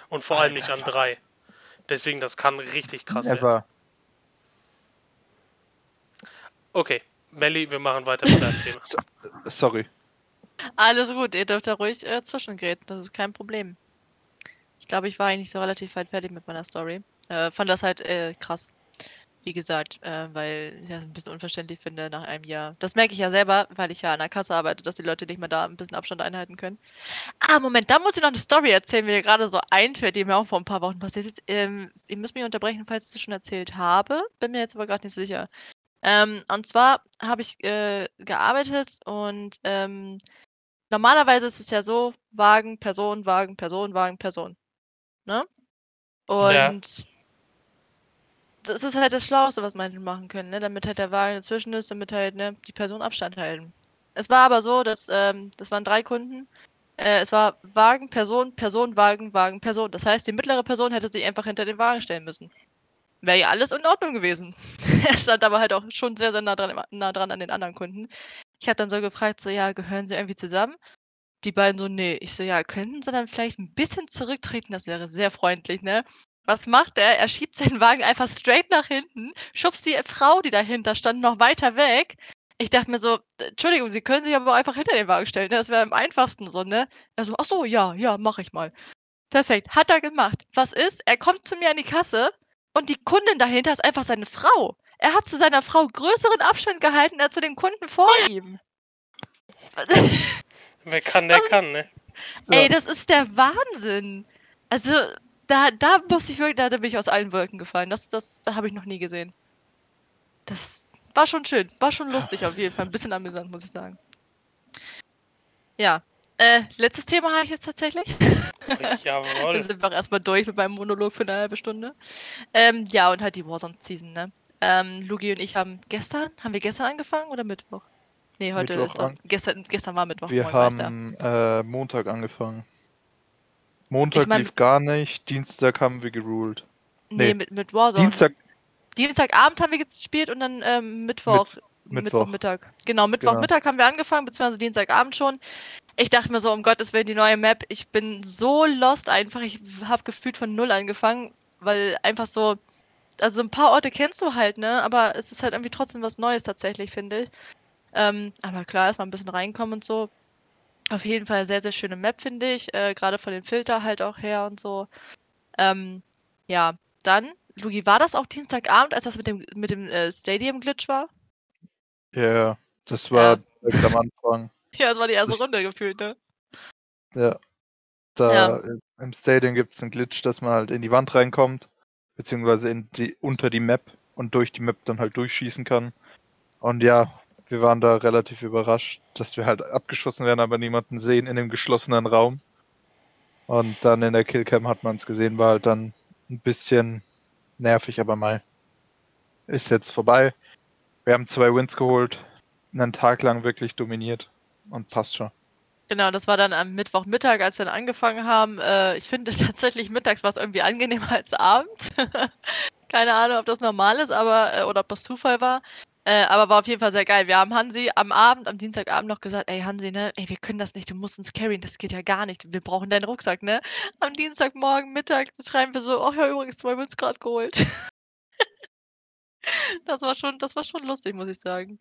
Und vor allem nicht an drei. Deswegen, das kann richtig krass Never. werden. Okay, Melly, wir machen weiter mit deinem Thema. Sorry. Alles gut, ihr dürft da ruhig äh, zwischengräten, das ist kein Problem. Ich glaube, ich war eigentlich so relativ weit fertig mit meiner Story. Äh, fand das halt äh, krass. Wie gesagt, äh, weil ich das ein bisschen unverständlich finde nach einem Jahr. Das merke ich ja selber, weil ich ja an der Kasse arbeite, dass die Leute nicht mehr da ein bisschen Abstand einhalten können. Ah, Moment, da muss ich noch eine Story erzählen, wie mir gerade so einfällt, die mir auch vor ein paar Wochen passiert ist. Ähm, ihr müsst mich unterbrechen, falls ich das schon erzählt habe. Bin mir jetzt aber gerade nicht sicher. Ähm, und zwar habe ich äh, gearbeitet und ähm, normalerweise ist es ja so, Wagen, Person, Wagen, Person, Wagen, Person. Ne? Und ja. das ist halt das Schlauste, was manche machen können, ne? Damit halt der Wagen dazwischen ist, damit halt ne, die Person Abstand halten. Es war aber so, dass ähm, das waren drei Kunden. Äh, es war Wagen, Person, Person, Wagen, Wagen, Person. Das heißt, die mittlere Person hätte sich einfach hinter den Wagen stellen müssen wäre ja alles in Ordnung gewesen. *laughs* er stand aber halt auch schon sehr, sehr nah dran, nah dran an den anderen Kunden. Ich habe dann so gefragt, so, ja, gehören sie irgendwie zusammen? Die beiden so, nee. Ich so, ja, könnten sie dann vielleicht ein bisschen zurücktreten? Das wäre sehr freundlich, ne? Was macht er? Er schiebt seinen Wagen einfach straight nach hinten, schubst die Frau, die dahinter stand, noch weiter weg. Ich dachte mir so, Entschuldigung, Sie können sich aber einfach hinter den Wagen stellen. Ne? Das wäre am einfachsten so, ne? Er so, ach so, ja, ja, mach ich mal. Perfekt, hat er gemacht. Was ist? Er kommt zu mir an die Kasse, und die Kundin dahinter ist einfach seine Frau. Er hat zu seiner Frau größeren Abstand gehalten als zu den Kunden vor ihm. *laughs* Wer kann, der Was? kann, ne? Ey, ja. das ist der Wahnsinn. Also, da, da musste ich wirklich, da, da bin ich aus allen Wolken gefallen. Das, das, da habe ich noch nie gesehen. Das war schon schön. War schon lustig auf jeden Fall. Ein bisschen amüsant, muss ich sagen. Ja, äh, letztes Thema habe ich jetzt tatsächlich. Jawohl. *laughs* Dann sind wir auch erstmal durch mit meinem Monolog für eine halbe Stunde. Ähm, ja, und halt die Warzone-Season, ne? Ähm, Lugi und ich haben gestern, haben wir gestern angefangen oder Mittwoch? Nee, heute Mittwoch ist doch, gestern, gestern war Mittwoch. Wir haben äh, Montag angefangen. Montag ich mein, lief gar nicht, Dienstag haben wir geruled. Nee, nee mit, mit Warzone. Dienstag. Dienstagabend haben wir gespielt und dann ähm, Mittwoch. Mit, Mittwoch. Mittwochmittag. Genau, Mittwochmittag genau. haben wir angefangen, beziehungsweise Dienstagabend schon ich dachte mir so, um Gottes Willen, die neue Map, ich bin so lost einfach. Ich habe gefühlt von null angefangen, weil einfach so, also ein paar Orte kennst du halt, ne? Aber es ist halt irgendwie trotzdem was Neues tatsächlich, finde ich. Ähm, aber klar, erstmal ein bisschen reinkommen und so. Auf jeden Fall sehr, sehr schöne Map, finde ich. Äh, Gerade von dem Filter halt auch her und so. Ähm, ja, dann, Lugi, war das auch Dienstagabend, als das mit dem, mit dem äh, Stadium-Glitch war? Ja, das war ja. am Anfang. *laughs* Ja, das war die erste Runde gefühlt, ne? Ja. Da ja. im Stadion gibt es einen Glitch, dass man halt in die Wand reinkommt, beziehungsweise in die, unter die Map und durch die Map dann halt durchschießen kann. Und ja, wir waren da relativ überrascht, dass wir halt abgeschossen werden, aber niemanden sehen in dem geschlossenen Raum. Und dann in der Killcam hat man es gesehen, war halt dann ein bisschen nervig, aber mal ist jetzt vorbei. Wir haben zwei Wins geholt, einen Tag lang wirklich dominiert und passt schon. Genau, das war dann am Mittwochmittag, als wir dann angefangen haben. Äh, ich finde *laughs* tatsächlich mittags war es irgendwie angenehmer als abends. *laughs* Keine Ahnung, ob das normal ist, aber äh, oder ob das Zufall war. Äh, aber war auf jeden Fall sehr geil. Wir haben Hansi am Abend, am Dienstagabend noch gesagt, ey Hansi, ne, ey, wir können das nicht, du musst uns carryen, das geht ja gar nicht. Wir brauchen deinen Rucksack, ne? Am Dienstagmorgen, Mittag schreiben wir so, ach ja, übrigens, zwei uns gerade geholt. *laughs* das war schon, das war schon lustig, muss ich sagen.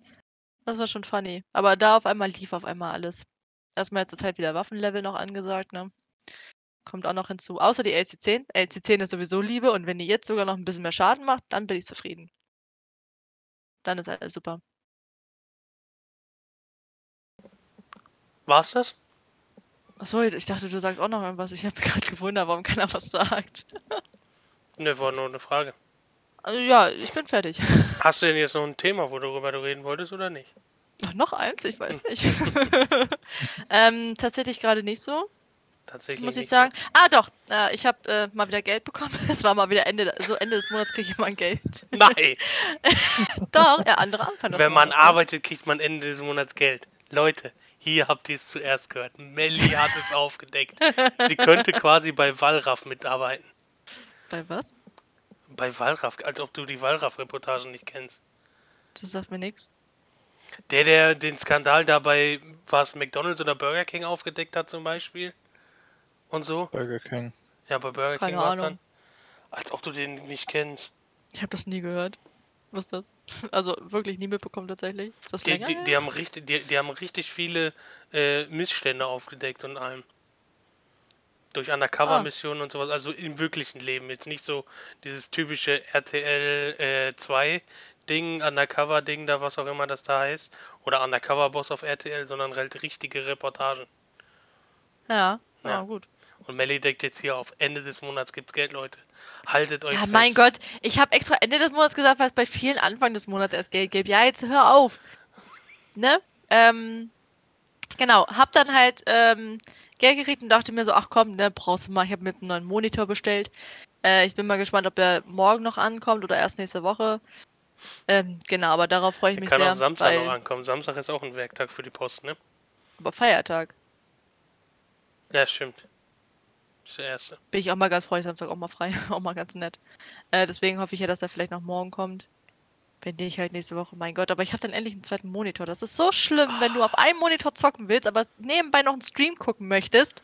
Das war schon funny. Aber da auf einmal lief auf einmal alles. Erstmal jetzt ist halt wieder Waffenlevel noch angesagt, ne? Kommt auch noch hinzu. Außer die LC10. LC10 ist sowieso Liebe und wenn die jetzt sogar noch ein bisschen mehr Schaden macht, dann bin ich zufrieden. Dann ist alles super. War's das? Achso, ich dachte, du sagst auch noch irgendwas. Ich habe *laughs* gerade gewundert, warum keiner was sagt. ne, war nur eine Frage. Also, ja, ich bin fertig. Hast du denn jetzt noch ein Thema, worüber du reden wolltest oder nicht? Ach, noch eins? Ich weiß nicht. *laughs* ähm, tatsächlich gerade nicht so. tatsächlich. Muss ich sagen. So. Ah, doch. Äh, ich habe äh, mal wieder Geld bekommen. *laughs* Es war mal wieder Ende, so Ende des Monats kriege ich immer Geld. Nein. *laughs* doch, ja, andere Anfang Wenn man Monats, arbeitet, kriegt man Ende des Monats Geld. Leute, hier habt ihr es zuerst gehört. Melli hat es aufgedeckt. Sie könnte quasi bei Wallraff mitarbeiten. Bei was? Bei Wallraff, als ob du die Wallraff-Reportagen nicht kennst. Das sagt mir nichts. Der, der den Skandal dabei, war es McDonalds oder Burger King aufgedeckt hat zum Beispiel? Und so? Burger King. Ja, bei Burger Keine King war es dann. Als ob du den nicht kennst. Ich habe das nie gehört. Was ist das? Also wirklich nie mitbekommen tatsächlich. Ist das die, länger? Die, die, haben richtig, die, die haben richtig viele äh, Missstände aufgedeckt und allem. Durch Undercover-Missionen ah. und sowas, also im wirklichen Leben. Jetzt nicht so dieses typische RTL äh, 2 Ding, Undercover-Ding, da was auch immer das da heißt. Oder Undercover-Boss auf RTL, sondern halt richtige Reportagen. Ja, ja, ja gut. Und Melly deckt jetzt hier auf. Ende des Monats gibt's Geld, Leute. Haltet euch Ja, fest. mein Gott. Ich habe extra Ende des Monats gesagt, weil es bei vielen Anfang des Monats erst Geld gibt. Ja, jetzt hör auf. Ne? Ähm, genau. Hab dann halt ähm, Geld gekriegt und dachte mir so, ach komm, ne, brauchst du mal. Ich habe mir jetzt einen neuen Monitor bestellt. Äh, ich bin mal gespannt, ob er morgen noch ankommt oder erst nächste Woche. Ähm, genau, aber darauf freue ich mich kann sehr. Kann auch Samstag weil... noch ankommen. Samstag ist auch ein Werktag für die Post, ne? Aber Feiertag. Ja, stimmt. Das ist der erste. Bin ich auch mal ganz frei, Samstag auch mal frei. *laughs* auch mal ganz nett. Äh, deswegen hoffe ich ja, dass er vielleicht noch morgen kommt. Wenn ich halt nächste Woche, mein Gott, aber ich habe dann endlich einen zweiten Monitor. Das ist so schlimm, wenn du auf einem Monitor zocken willst, aber nebenbei noch einen Stream gucken möchtest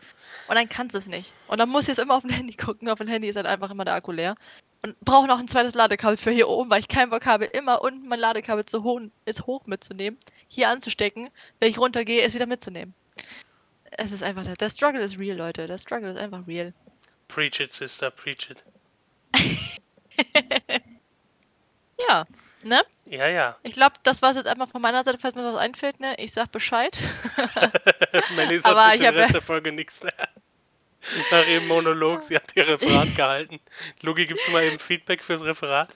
und dann kannst du es nicht. Und dann musst du jetzt immer auf dem Handy gucken. Auf dem Handy ist halt einfach immer der Akku leer. Und brauche noch ein zweites Ladekabel für hier oben, weil ich kein Bock habe, immer unten mein Ladekabel zu hoch, ist hoch mitzunehmen, hier anzustecken, wenn ich runtergehe, es wieder mitzunehmen. Es ist einfach, der Struggle ist real, Leute. Der Struggle ist einfach real. Preach it, Sister, preach it. *laughs* ja, ne? Ja, ja. Ich glaube, das war es jetzt einfach von meiner Seite, falls mir was einfällt, ne? Ich sag Bescheid. *laughs* Melly sagt Aber ich habe der Folge nichts mehr. *laughs* Nach ihrem Monolog, sie hat ihr Referat gehalten. Lugi, gibst du mal eben Feedback fürs Referat?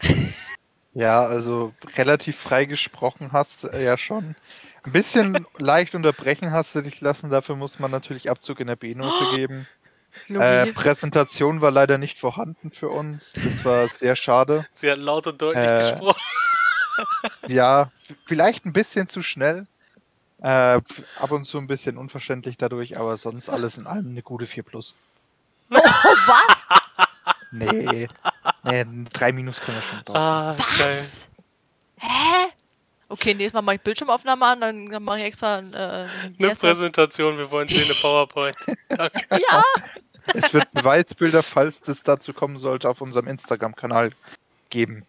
Ja, also relativ frei gesprochen hast du ja schon. Ein bisschen *laughs* leicht unterbrechen hast du dich lassen, dafür muss man natürlich Abzug in der B-Note geben. *laughs* Äh, Präsentation war leider nicht vorhanden für uns. Das war sehr schade. Sie hat laut und deutlich äh, gesprochen. Ja, vielleicht ein bisschen zu schnell. Äh, ab und zu ein bisschen unverständlich dadurch, aber sonst alles in allem eine gute 4 Plus. Oh, *laughs* was? Nee. nee, 3 Minus können wir schon drauf. Ah, was? Hä? Okay, nächstes Mal mache ich Bildschirmaufnahme an, dann mache ich extra äh, eine Präsentation. Wir wollen sehen eine *laughs* PowerPoint. Danke. Ja. *laughs* Es wird Beweisbilder, falls das dazu kommen sollte, auf unserem Instagram-Kanal geben.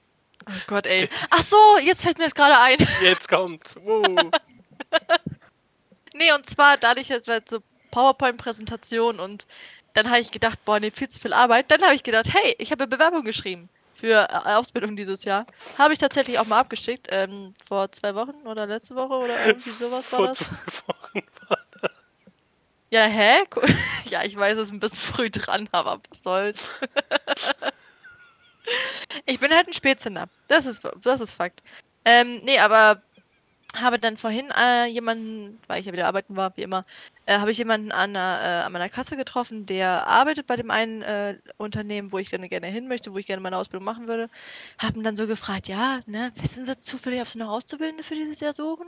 Oh Gott, ey. Ach so, jetzt fällt mir das gerade ein. Jetzt kommt's. Uh. Nee, und zwar dadurch, es war so PowerPoint-Präsentation und dann habe ich gedacht, boah, nee, viel zu viel Arbeit. Dann habe ich gedacht, hey, ich habe eine Bewerbung geschrieben für äh, Ausbildung dieses Jahr. Habe ich tatsächlich auch mal abgeschickt. Ähm, vor zwei Wochen oder letzte Woche oder irgendwie sowas war vor das. Zwei Wochen war das. Ja, hä? *laughs* ja, ich weiß, es ist ein bisschen früh dran, aber was soll's. *laughs* ich bin halt ein Spätzünder. Das ist, das ist Fakt. Ähm, nee, aber habe dann vorhin äh, jemanden, weil ich ja wieder arbeiten war, wie immer, äh, habe ich jemanden an, äh, an meiner Kasse getroffen, der arbeitet bei dem einen äh, Unternehmen, wo ich gerne, gerne hin möchte, wo ich gerne meine Ausbildung machen würde. Haben dann so gefragt, ja, ne, wissen Sie zufällig, ob Sie noch Auszubildende für dieses Jahr suchen?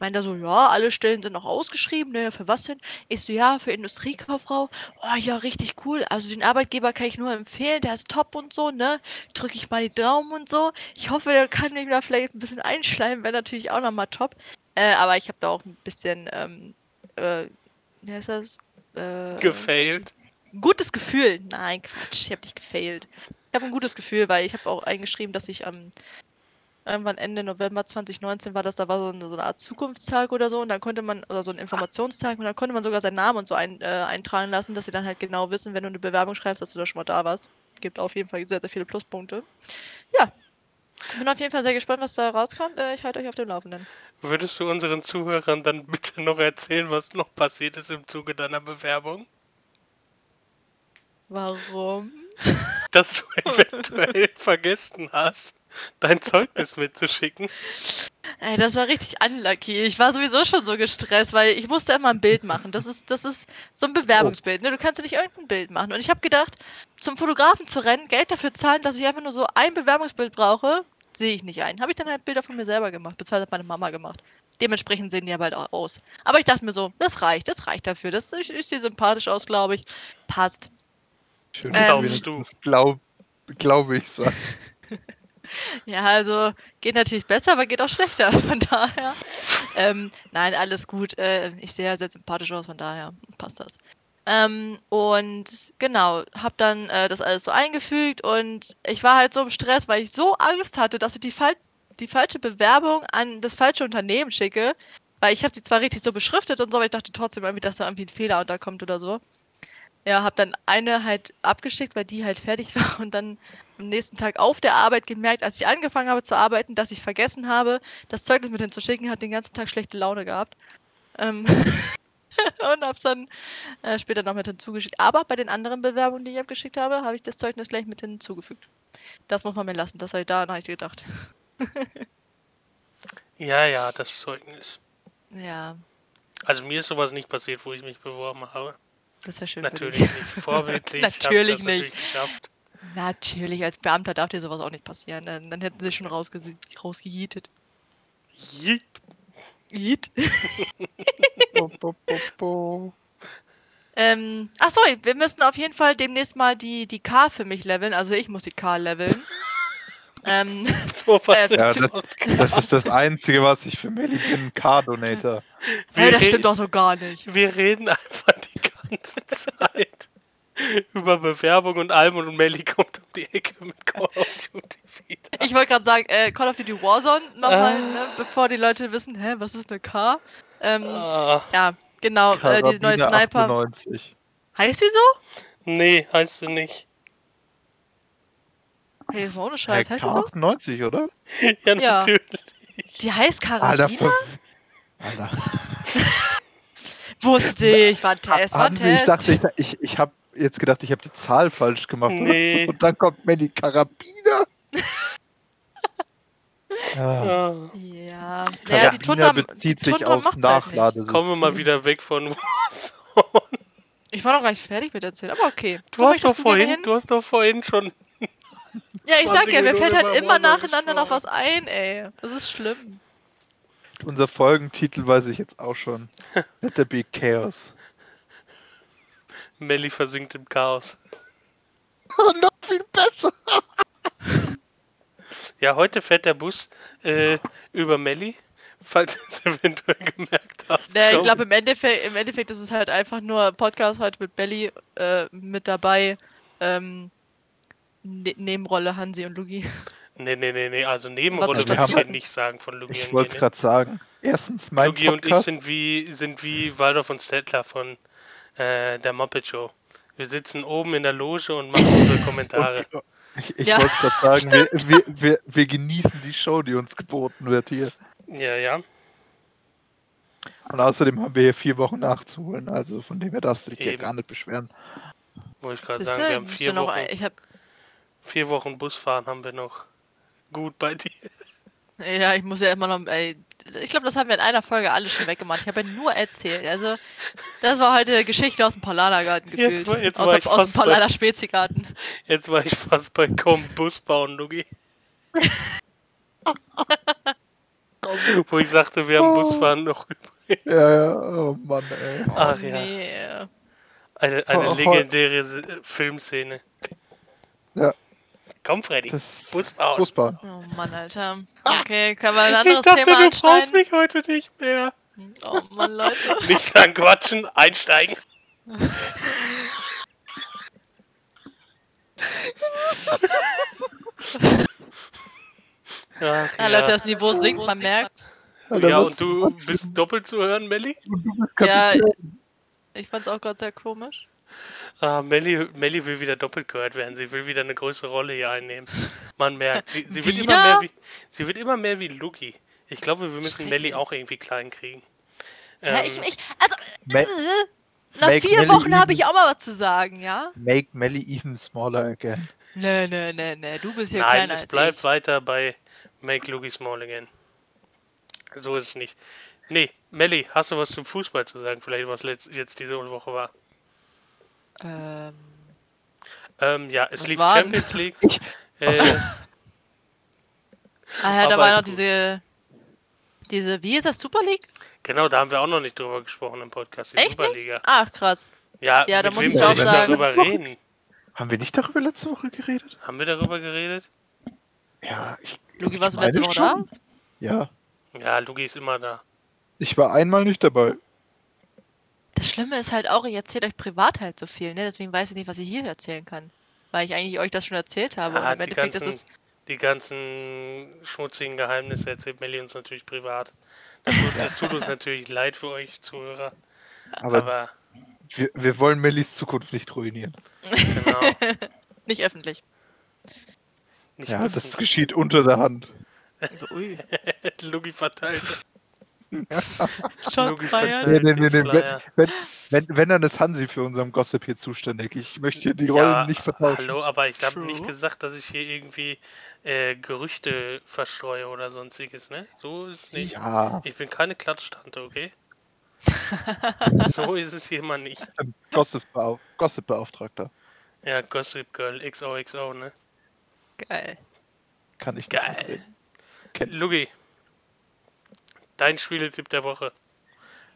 Meint er so, ja, alle Stellen sind noch ausgeschrieben. Naja, für was denn? Ich so, ja, für Industriekauffrau. Oh ja, richtig cool. Also den Arbeitgeber kann ich nur empfehlen, der ist top und so, ne? Drücke ich mal die Daumen und so. Ich hoffe, der kann mich da vielleicht ein bisschen einschleimen, wäre natürlich auch nochmal top. Äh, aber ich habe da auch ein bisschen, ähm, äh, wie heißt das? Äh, Gefailt. Gutes Gefühl. Nein, Quatsch, ich habe nicht gefailt. Ich habe ein gutes Gefühl, weil ich habe auch eingeschrieben, dass ich am ähm, irgendwann Ende November 2019 war das, da war so eine, so eine, Art Zukunftstag oder so und dann konnte man, oder so ein Informationstag und dann konnte man sogar seinen Namen und so ein, äh, eintragen lassen, dass sie dann halt genau wissen, wenn du eine Bewerbung schreibst, dass du da schon mal da warst. Gibt auf jeden Fall sehr, sehr viele Pluspunkte. Ja. Bin auf jeden Fall sehr gespannt, was da rauskommt. Äh, ich halte euch auf dem Laufenden. Würdest du unseren Zuhörern dann bitte noch erzählen, was noch passiert ist im Zuge deiner Bewerbung? Warum? Dass du *laughs* eventuell vergessen hast, dein Zeugnis mitzuschicken. Ey, das war richtig unlucky. Ich war sowieso schon so gestresst, weil ich musste immer ein Bild machen. Das ist, das ist so ein Bewerbungsbild. Ne? Du kannst ja nicht irgendein Bild machen. Und ich habe gedacht, zum Fotografen zu rennen, Geld dafür zahlen, dass ich einfach nur so ein Bewerbungsbild brauche, sehe ich nicht ein. Habe ich dann halt Bilder von mir selber gemacht, beziehungsweise hat meine Mama gemacht. Dementsprechend sehen die ja bald auch aus. Aber ich dachte mir so, das reicht, das reicht dafür. Das ich, ich sehe sympathisch aus, glaube ich. Passt. Schön, Ähm, dass du glaub, glaube ich sag. Ja, also geht natürlich besser, aber geht auch schlechter. *laughs* Von daher. Ähm, nein, alles gut. Äh, ich sehe ja sehr sympathisch aus, von daher passt das. Ähm, und genau, habe dann äh, das alles so eingefügt und ich war halt so im Stress, weil ich so Angst hatte, dass ich die, fal die falsche Bewerbung an das falsche Unternehmen schicke. Weil ich habe sie zwar richtig so beschriftet und so, aber ich dachte trotzdem irgendwie, dass da irgendwie ein Fehler unterkommt oder so. Ja, habe dann eine halt abgeschickt, weil die halt fertig *laughs* war und dann am nächsten Tag auf der Arbeit gemerkt, als ich angefangen habe zu arbeiten, dass ich vergessen habe, das Zeugnis mit hinzuschicken, hat den ganzen Tag schlechte Laune gehabt. Ähm *laughs* und hab's dann äh, später noch mit hinzugeschickt. Aber bei den anderen Bewerbungen, die ich abgeschickt habe, habe ich das Zeugnis gleich mit hinzugefügt. Das muss man mir lassen, das habe ich da habe ich gedacht. *laughs* Ja, ja, das Zeugnis. Ja, Also mir ist sowas nicht passiert, wo ich mich beworben habe. Das wäre schön Natürlich für dich. nicht vorbildlich. *laughs* Natürlich das nicht. geschafft. Natürlich, als Beamter darf dir sowas auch nicht passieren. Dann, dann hätten sie schon rausge rausgejietet. Yeet. Jeet. *laughs* Bo, bo, bo, bo. Ähm, ach sorry, wir müssen auf jeden Fall demnächst mal die, die K für mich leveln. Also ich muss die K leveln. *laughs* ähm, So Äh, Ja, das, das ist das Einzige, was ich für Melly bin. Car-Donator. hey, das stimmt doch so gar nicht. wir reden einfach ganze Zeit über Bewerbung und Alm und Melly kommt um die Ecke mit Call of Duty wieder. Ich wollte gerade sagen, äh, Call of Duty Warzone nochmal, Ah. ne, bevor die Leute wissen, hä, was ist eine K? Ähm, Ah, ja, genau, äh, die neue Sniper. 98. Heißt sie so? nee, heißt sie nicht. Hey, ist mal ohne Äh, Scheiß, heißt sie so? K98, oder? Ja, Ja. natürlich. Die heißt Alter, Karabiner? ver- Alter. *laughs* Wusste ich, war ein Test, war ein Sie, ich Test. dachte, ich, ich, ich habe jetzt gedacht, ich habe die Zahl falsch gemacht. oder Nee. so. *laughs* Und dann kommt Melly Karabiner. *laughs* ja. Ah, Ja, naja, die Karabiner Tundra, die bezieht sich aufs macht's halt kommen wir mal wieder weg von Warzone. *laughs* Ich war noch gar nicht fertig mit erzählen, aber okay. Du hast, doch vorhin, du hast doch vorhin schon. Ja, ich sag 20 ja, mir fällt halt immer nacheinander noch was ein, ey. Das ist schlimm. Unser Folgentitel weiß ich jetzt auch schon. *laughs* Let there be chaos. Melly versinkt im Chaos. *laughs* Oh, noch viel besser. *laughs* Ja, heute fährt der Bus äh, über Melly, falls ihr es eventuell gemerkt habt. Ne, ich glaube, im Endeffekt, im Endeffekt ist es halt einfach nur Podcast heute mit Belly äh, mit dabei. Ähm, ne Nebenrolle Hansi und Lugi. Nee, nee, nee, nee, also Nebenrolle würde ich nicht sagen von Lugi Ich wollte es gerade sagen. Erstens, mein Lugi und ich sind wie, sind wie Waldorf und Stettler von äh, der Muppet Show. Wir sitzen oben in der Loge und machen unsere *laughs* Kommentare. Und, ich ich Ja, wollte es gerade sagen, *laughs* wir, wir, wir, wir genießen die Show, die uns geboten wird hier. Ja, ja. Und außerdem haben wir hier vier Wochen nachzuholen. Also von dem her darfst du dich ja Eben. gar nicht beschweren. Wollte ich gerade sagen, wir haben vier noch, Wochen, ich hab, vier Wochen Busfahren haben wir noch. Gut bei dir. ja, ich muss ja immer noch, ey, ich glaube, das haben wir in einer Folge alle schon weggemacht. Ich habe ja nur erzählt. Also, das war heute Geschichte aus dem Paulanergarten Jetzt gefühlt. war- jetzt aus, war ich aus fast dem Paulaner Spezigarten. Jetzt war ich fast bei kaum Bus bauen, Lugi. Wo ich sagte, wir haben Oh. Busfahren noch Ja, ja, oh Mann, ey. Ach oh, ja. nee. Eine, eine Oh, oh, legendäre Filmszene. Ja. Komm, Freddy. Das Bus bauen. Busbahn. Oh Mann, Alter. Okay, können wir ein ich anderes dachte, Thema du brauchst mich heute nicht mehr. Oh Mann, Leute. *laughs* Nicht lang quatschen, einsteigen. *laughs* Ach, Ja, ja, Leute, das Niveau sinkt, man merkt. Ja und du bist doppelt zu hören, Melli? Ja, ich fand's auch gerade sehr komisch. Ah, Melli, Melli will wieder doppelt gehört werden. Sie will wieder eine größere Rolle hier einnehmen. Man merkt, sie, sie, wird, immer mehr wie, sie wird immer mehr wie Luki. Ich glaube, wir müssen Melli Schrecklich. auch irgendwie klein kriegen. Ja, Ähm, ich, ich, also, Ma- äh, nach vier Melly Wochen habe ich auch mal was zu sagen, ja? Make Melly even smaller again. Nee, nee, nee, nee, du bist hier Nein, kleiner es als bleibt ich. weiter bei Make Luki Small again. So ist es nicht. Nee, Melli, hast du was zum Fußball zu sagen? Vielleicht was letzt, jetzt diese Woche war? Ähm. Ähm, ja, es lief? Champions *laughs* League. Äh, Ah ja, da war noch diese. Diese, wie ist das, Super League? genau, da haben wir auch noch nicht drüber gesprochen im Podcast, die Echt Superliga. nicht? Ach, krass. Ja, Ja, da muss ich auch sagen- darüber reden? Haben wir nicht darüber letzte Woche geredet? Haben wir darüber geredet? Ja, ich. Lugi, warst du letzte Woche da? schon. Ja, Ja, Lugi ist immer da. ich war einmal nicht dabei. Das Schlimme ist halt auch, ich erzähle euch privat halt so viel, ne? Deswegen weiß ich nicht, was ich hier erzählen kann. Weil ich eigentlich euch das schon erzählt habe. Ah, und im die Endeffekt ist ganzen- es. Die ganzen schmutzigen Geheimnisse erzählt Melli uns natürlich privat. Das tut, das tut uns natürlich leid für euch Zuhörer. Aber, Aber wir, wir wollen Mellis Zukunft nicht ruinieren. genau. *laughs* Nicht öffentlich. Nicht Ja, das öffentlich. geschieht unter der Hand. So, ui. *laughs* Lugi verteilt. *laughs* Lugi feiern. Nee, nee, nee, nee, Flyer. Wenn, wenn, wenn, dann ist Hansi für unseren Gossip hier zuständig. Ich möchte hier die Rollen Ja, nicht vertauschen. Hallo, aber ich habe nicht gesagt, dass ich hier irgendwie äh, Gerüchte verstreue oder sonstiges, ne? So ist es nicht. Ja, Ich bin keine Klatschtante, okay? *laughs* so ist es hier mal nicht. Gossip-Beauftragter. Ja, Gossip Girl XOXO, ne? Geil. Kann ich nicht Geil. Lugi, dein Spieletipp der Woche.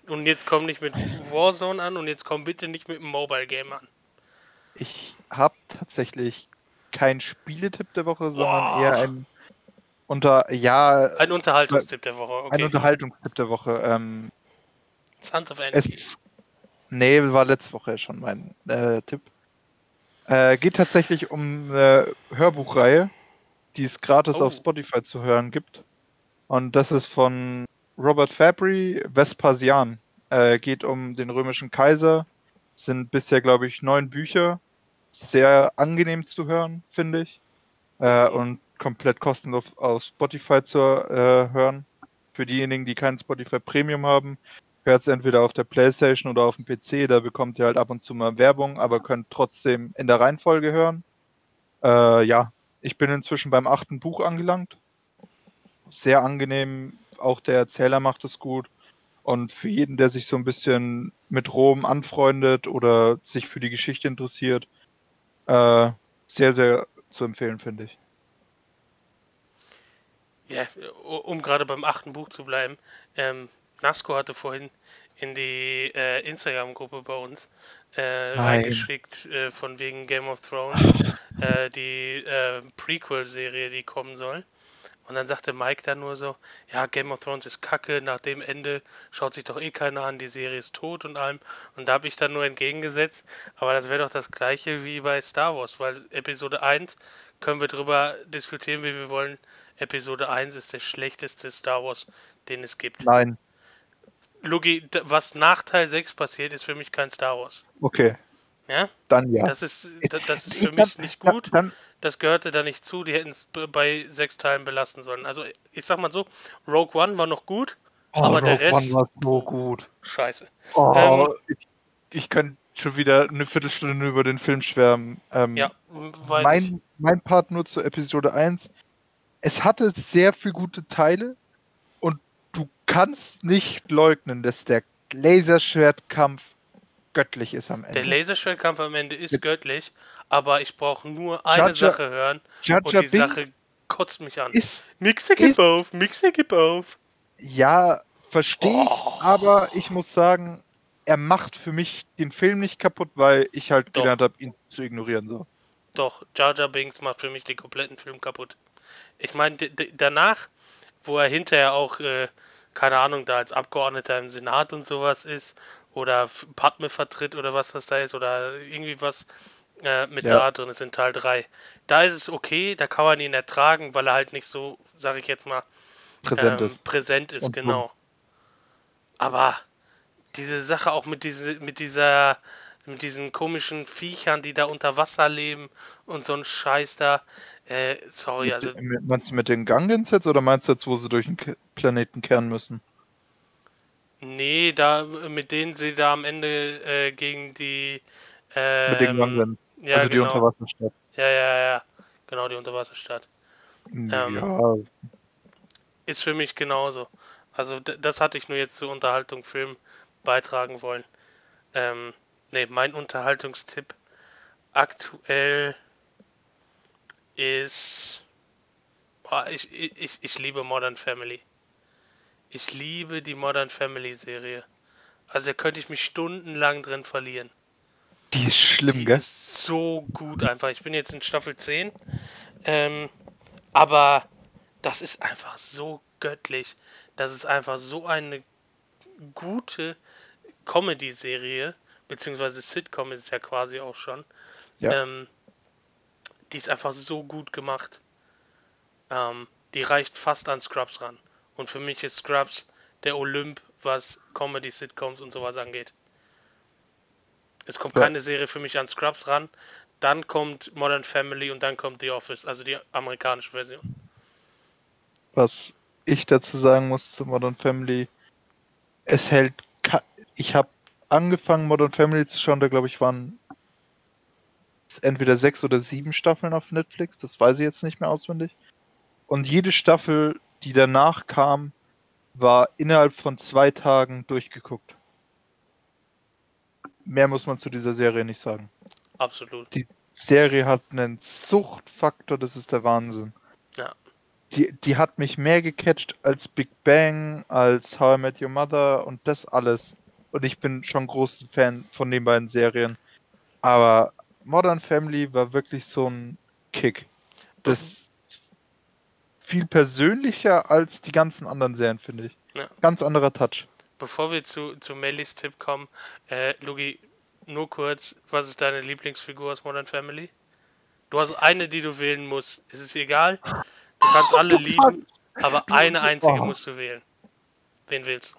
Und jetzt komm nicht mit Warzone an und jetzt komm bitte nicht mit einem Mobile Game an. Ich habe tatsächlich keinen Spieletipp der Woche, sondern Boah. eher ein unter ja Ein Unterhaltungstipp der Woche, ein okay. Unterhaltungstipp der Woche. Ähm, Sons of Anarchy. es nee, war letzte Woche schon mein äh, Tipp. Äh, geht tatsächlich um eine Hörbuchreihe, die es gratis Oh. auf Spotify zu hören gibt. Und das ist von Robert Fabry, Vespasian. Äh, geht um den römischen Kaiser. Sind bisher, glaube ich, neun Bücher. Sehr angenehm zu hören, finde ich. Äh, und komplett kostenlos auf Spotify zu äh, hören. Für diejenigen, die kein Spotify Premium haben, hört es entweder auf der Playstation oder auf dem PC. Da bekommt ihr halt ab und zu mal Werbung, aber könnt trotzdem in der Reihenfolge hören. Äh, ja, ich bin inzwischen beim achten Buch angelangt. Sehr angenehm. Auch der Erzähler macht es gut. Und für jeden, der sich so ein bisschen mit Rom anfreundet oder sich für die Geschichte interessiert, äh, sehr, sehr zu empfehlen, finde ich. Ja, um gerade beim achten Buch zu bleiben. Ähm, Nasco hatte vorhin in die äh, Instagram-Gruppe bei uns äh, reingeschickt, äh, von wegen Game of Thrones, äh, die äh, Prequel-Serie, die kommen soll. Und dann sagte Mike dann nur so, ja, Game of Thrones ist kacke, nach dem Ende schaut sich doch eh keiner an, die Serie ist tot und allem. Und da habe ich dann nur entgegengesetzt, aber das wäre doch das gleiche wie bei Star Wars, weil Episode 1 können wir drüber diskutieren, wie wir wollen. Episode 1 ist der schlechteste Star Wars, den es gibt. Nein. Lugi, d- was nach Teil 6 passiert, ist für mich kein Star Wars. Okay, Ja? dann ja. Das ist, das ist für mich nicht gut. Das gehörte da nicht zu. Die hätten es bei sechs Teilen belassen sollen. Also, ich sag mal so, Rogue One war noch gut. oh, Aber der Rogue Rest- One war so gut. Scheiße. Oh, Ähm, ich, ich könnte schon wieder eine Viertelstunde über den Film schwärmen. Ähm, Ja, weiß ich. mein, mein Part nur zu Episode 1. Es hatte sehr viele gute Teile und du kannst nicht leugnen, dass der Laserschwertkampf göttlich ist am Ende. Der Laserschwertkampf am Ende ist Mit- göttlich, aber ich brauche nur eine Jar- Sache hören Jar und die Binks Sache kotzt mich an. ist, Mixe gib ist- auf, Mixe gib auf. ja, verstehe ich, Oh. aber ich muss sagen, er macht für mich den Film nicht kaputt, weil ich halt Doch. gelernt habe, ihn zu ignorieren. So. Doch, Jar Jar Binks macht für mich den kompletten Film kaputt. Ich meine, danach, wo er hinterher auch, äh, keine Ahnung, da als Abgeordneter im Senat und sowas ist, oder Padme vertritt oder was das da ist, oder irgendwie was äh, mit Ja. da drin ist in Teil 3. Da ist es okay, da kann man ihn ertragen, weil er halt nicht so, sag ich jetzt mal, Präsent ähm, ist. präsent ist, Und genau. Aber diese Sache auch mit diese, mit dieser, mit diesen komischen Viechern, die da unter Wasser leben und so ein Scheiß da, äh, sorry, Mit, also meinst du mit den Gungans jetzt oder meinst du jetzt, wo sie durch den Planeten kehren müssen? Nee, da mit denen sie da am Ende äh, gegen die ähm, mit den Gungans. ja, also die genau. Unterwasserstadt. ja, ja, ja, genau, die Unterwasserstadt. Ähm, ja, Ist für mich genauso. Also das hatte ich nur jetzt zur Unterhaltung Film beitragen wollen. Ähm, ne, mein Unterhaltungstipp aktuell ist. Boah, ich, ich, ich liebe Modern Family. Ich liebe die Modern Family Serie. Also da könnte ich mich stundenlang drin verlieren. Die ist schlimm, die gell? Ist so gut einfach. Ich bin jetzt in Staffel 10. Ähm, aber das ist einfach so göttlich. Das ist einfach so eine gute Comedy-Serie, beziehungsweise Sitcom ist es ja quasi auch schon. Ja. Ähm, die ist einfach so gut gemacht. Ähm, die reicht fast an Scrubs ran. Und für mich ist Scrubs der Olymp, was Comedy-Sitcoms und sowas angeht. Es kommt ja. keine Serie für mich an Scrubs ran. Dann kommt Modern Family und dann kommt The Office, also die amerikanische Version. Was ich dazu sagen muss zu Modern Family, es hält. Ich habe angefangen, Modern Family zu schauen, da glaube ich waren entweder sechs oder sieben Staffeln auf Netflix, das weiß ich jetzt nicht mehr auswendig. Und jede Staffel, die danach kam, war innerhalb von zwei Tagen durchgeguckt. Mehr muss man zu dieser Serie nicht sagen. Absolut. Die Serie hat einen Suchtfaktor, das ist der Wahnsinn. Ja. Die, die hat mich mehr gecatcht als Big Bang, als How I Met Your Mother und das alles. Und ich bin schon großer Fan von den beiden Serien. Aber Modern Family war wirklich so ein Kick. Das viel persönlicher als die ganzen anderen Serien, finde ich. Ja. Ganz anderer Touch. Bevor wir zu, zu Mellies Tipp kommen, äh, Lugi, nur kurz, was ist deine Lieblingsfigur aus Modern Family? Du hast eine, die du wählen musst. Ist es egal? Du kannst alle *laughs* lieben, aber eine einzige musst du wählen. Wen wählst du?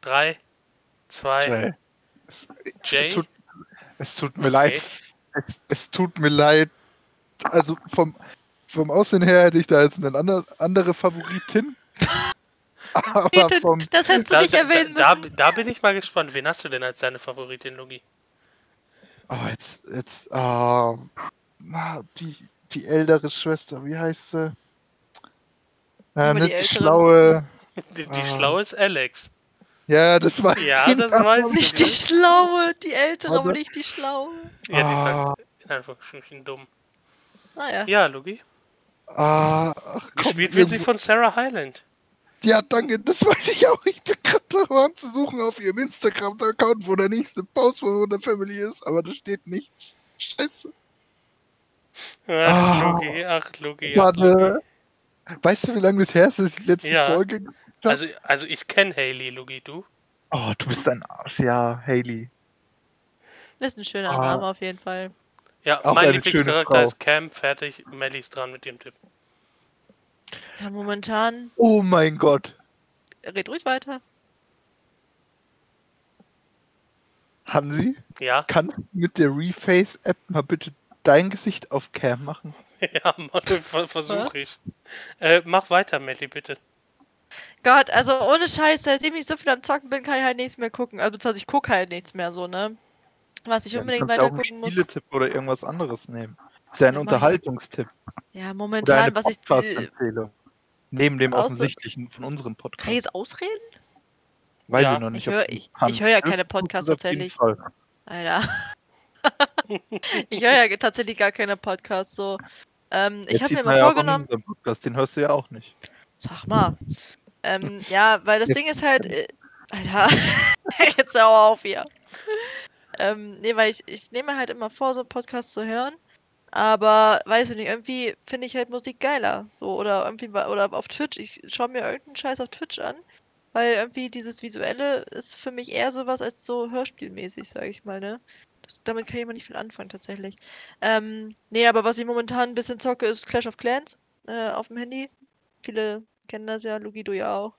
Drei, zwei, Jay. Tut, es tut mir okay. leid. Es, es, tut mir leid. Also vom, vom Aussehen her hätte ich da jetzt eine andere, andere Favoritin. *laughs* Aber Bitte, vom, das hättest du nicht erwähnen da, müssen. Da, da, bin ich mal gespannt. Wen hast du denn als deine Favoritin, Lugi? Oh, jetzt, jetzt, uh, die, die ältere Schwester, wie heißt sie? Äh, nicht die, die schlaue. *laughs* Die, die uh, schlaue ist Alex. Ja, das war. Ja, das weiß ich. Nicht die Schlaue, die Ältere, aber nicht die Schlaue. Ja, die ist halt in Anführungsstrichen dumm. Ah ja. Ja, Lugi. Ah, ach, komm, Gespielt wird sie von Sarah Hyland. Ja, danke, das weiß ich auch. Ich bin gerade daran zu suchen auf ihrem Instagram-Account, wo der nächste Post von der Family ist, aber da steht nichts. Scheiße. Ach, ah, Lugi, ach, Lugi. Warte. Weißt du, wie lange das her ist, dass ich die letzte ja. Folge also, also ich kenne Haley, Lugi, du? Oh, du bist ein Arsch, ja, Haley. Das ist ein schöner ah. Name auf jeden Fall. Ja, Auch mein Lieblingscharakter ist Cam, fertig, Melly ist dran mit dem Tipp. Ja, momentan. Oh mein Gott. Red ruhig weiter. Hansi? Ja. Kannst du mit der Reface-App mal bitte dein Gesicht auf Cam machen? *laughs* Ja, versuche ich. Äh, mach weiter, Melly, bitte. Gott, also ohne Scheiß, seitdem ich so viel am Zocken bin, kann ich halt nichts mehr gucken. Also beziehungsweise ich gucke halt nichts mehr so, ne? Was ich ja, unbedingt weiter gucken muss. Spieletipp oder irgendwas anderes nehmen. Das ist ja ein Unterhaltungstipp. Ja, momentan, was ich. empfehle. Neben dem offensichtlichen von unserem Podcast. Kann ich jetzt ausreden? Weiß ja. ich noch nicht. Ich höre ich, ich hör ja keine Podcasts tatsächlich. Alter. *laughs* ich höre ja tatsächlich gar keine Podcasts so. Ähm, ich habe mir mal vorgenommen. Podcast, den hörst du ja auch nicht. Sag mal. Ähm, ja, weil das Ding ist halt. Äh, Alter, *laughs* jetzt hör auf hier. Ähm, nee, weil ich, ich nehme halt immer vor, so einen Podcast zu hören. Aber weiß ich nicht, irgendwie finde ich halt Musik geiler. So, oder irgendwie, oder auf Twitch. Ich schaue mir irgendeinen Scheiß auf Twitch an. Weil irgendwie dieses Visuelle ist für mich eher sowas als so hörspielmäßig, sage ich mal, ne? Das, damit kann ich immer nicht viel anfangen, tatsächlich. Ähm, nee, aber was ich momentan ein bisschen zocke, ist Clash of Clans äh, auf dem Handy. Viele kennen das ja, Lugi, du ja auch.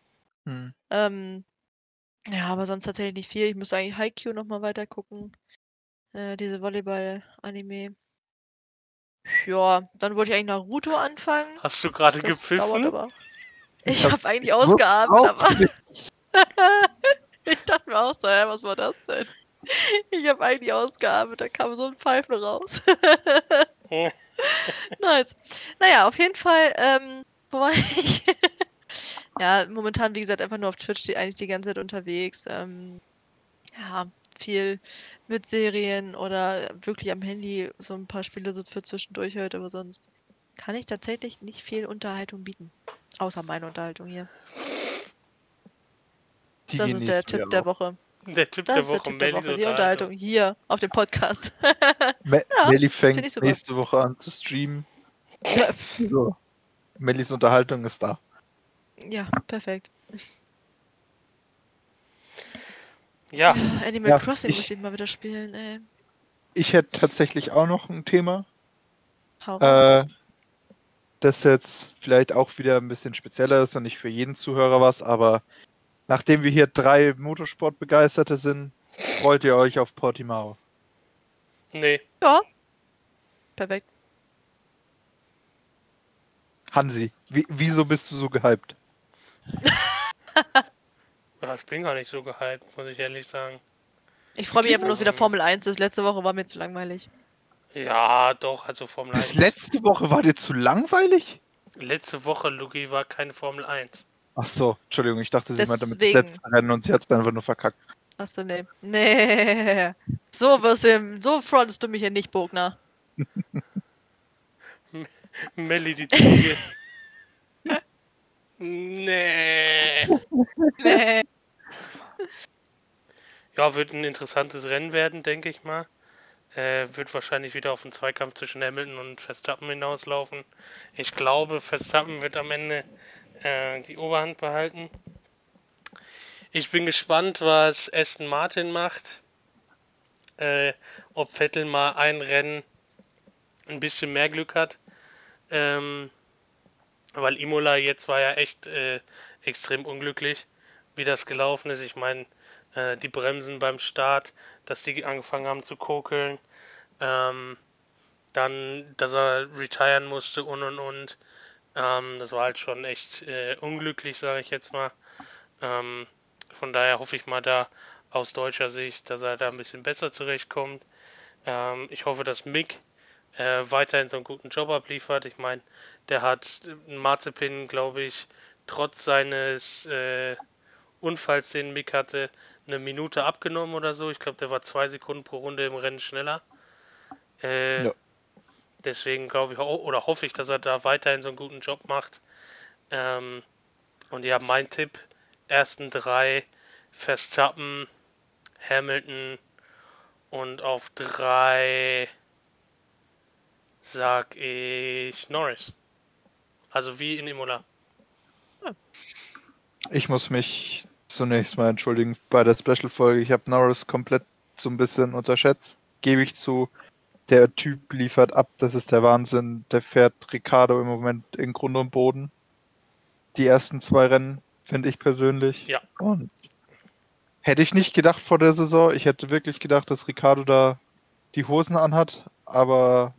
Hm. Ähm, ja, aber sonst tatsächlich nicht viel. Ich muss eigentlich Haikyuu nochmal weiter gucken. Äh, diese Volleyball-Anime. Ja, dann wollte ich eigentlich Naruto anfangen. Hast du gerade gepfiffen? Aber... *laughs* Ich, ich habe eigentlich ausgeatmet, aber. *laughs* ich dachte mir auch so, hä, was war das denn? Ich habe eigentlich ausgeatmet, da kam so ein Pfeifen raus. *laughs* nice. Naja, auf jeden Fall, ähm, wo war ich? Ja, momentan, wie gesagt, einfach nur auf Twitch die, eigentlich die ganze Zeit unterwegs. Ähm, ja, viel mit Serien oder wirklich am Handy so ein paar Spiele so für zwischendurch halt, aber sonst kann ich tatsächlich nicht viel Unterhaltung bieten. Außer meine Unterhaltung hier. Die das ist der Tipp der. Woche. Der Tipp Das der ist der Woche, Tipp der Mellies Woche. Die Unterhaltung hier auf dem Podcast. *laughs* Me Ja, ich fängt nächste Woche an zu streamen. So. Mellis Unterhaltung ist da. Ja, perfekt. Ja, Animal Ja, Crossing ich- muss ich mal wieder spielen, ey. Ich hätte tatsächlich auch noch ein Thema. Äh, das jetzt vielleicht auch wieder ein bisschen spezieller ist und nicht für jeden Zuhörer was, aber nachdem wir hier drei Motorsportbegeisterte sind, freut ihr euch auf Portimao. nee. ja. Perfekt. Hansi, wie, wieso bist du so gehypt? *laughs* Ja, ich bin gar nicht so gehypt, muss ich ehrlich sagen. Ich freue mich einfach nur wieder Formel 1. Das letzte Woche war mir zu langweilig. Ja, doch, also Formel Bis 1. letzte Woche war dir zu langweilig? Letzte Woche, Luki, war keine Formel 1. Ach so, Entschuldigung, ich dachte, sie meinte mit das letzte Rennen und sie hat es einfach nur verkackt. Achso, nee. Nee. So wirst du, im- so frontest du mich hier nicht, Bogner. *laughs* Melli, die Ziege. Nee. *laughs* Nee. Ja, wird ein interessantes Rennen werden, denke ich mal. Äh, wird wahrscheinlich wieder auf einen Zweikampf zwischen Hamilton und Verstappen hinauslaufen. Ich glaube, Verstappen wird am Ende äh, die Oberhand behalten. Ich bin gespannt, was Aston Martin macht. Äh, ob Vettel mal ein Rennen ein bisschen mehr Glück hat. Ähm, weil Imola jetzt war ja echt äh, extrem unglücklich, wie das gelaufen ist. Ich meine, äh, die Bremsen beim Start, dass die angefangen haben zu kokeln. Ähm, dann, dass er retiren musste und und und. Ähm, das war halt schon echt äh, unglücklich, sage ich jetzt mal. Ähm, von daher hoffe ich mal da aus deutscher Sicht, dass er da ein bisschen besser zurechtkommt. Ähm, ich hoffe, dass Mick äh, weiterhin so einen guten Job abliefert. Ich meine, der hat einen Marzipin, glaube ich, trotz seines äh, Unfalls, den Mick hatte, eine Minute abgenommen oder so. Ich glaube, der war zwei Sekunden pro Runde im Rennen schneller. Äh, Ja. Deswegen glaube ich oder hoffe ich, dass er da weiterhin so einen guten Job macht. Ähm, und ja, mein Tipp: ersten drei Verstappen, Hamilton und auf drei sag ich Norris. Also wie in Imola. Ich muss mich zunächst mal entschuldigen bei der Special-Folge. Ich habe Norris komplett so ein bisschen unterschätzt. Gebe ich zu. Der Typ liefert ab, das ist der Wahnsinn. Der fährt Ricardo im Moment in Grund und Boden. Die ersten zwei Rennen, finde ich persönlich. Ja. Und hätte ich nicht gedacht vor der Saison. Ich hätte wirklich gedacht, dass Ricardo da die Hosen anhat. Aber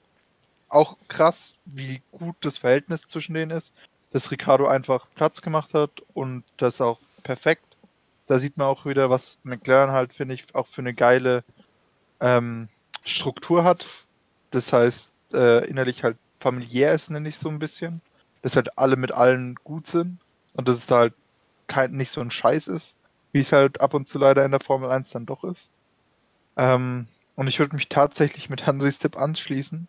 auch krass, wie gut das Verhältnis zwischen denen ist dass Ricardo einfach Platz gemacht hat und das auch perfekt. Da sieht man auch wieder, was McLaren halt, finde ich, auch für eine geile ähm, Struktur hat. Das heißt, äh, innerlich halt familiär ist, nenne ich so ein bisschen. Dass halt alle mit allen gut sind und dass es da halt kein, nicht so ein Scheiß ist, wie es halt ab und zu leider in der Formel 1 dann doch ist. Ähm, und ich würde mich tatsächlich mit Hansis Tipp anschließen.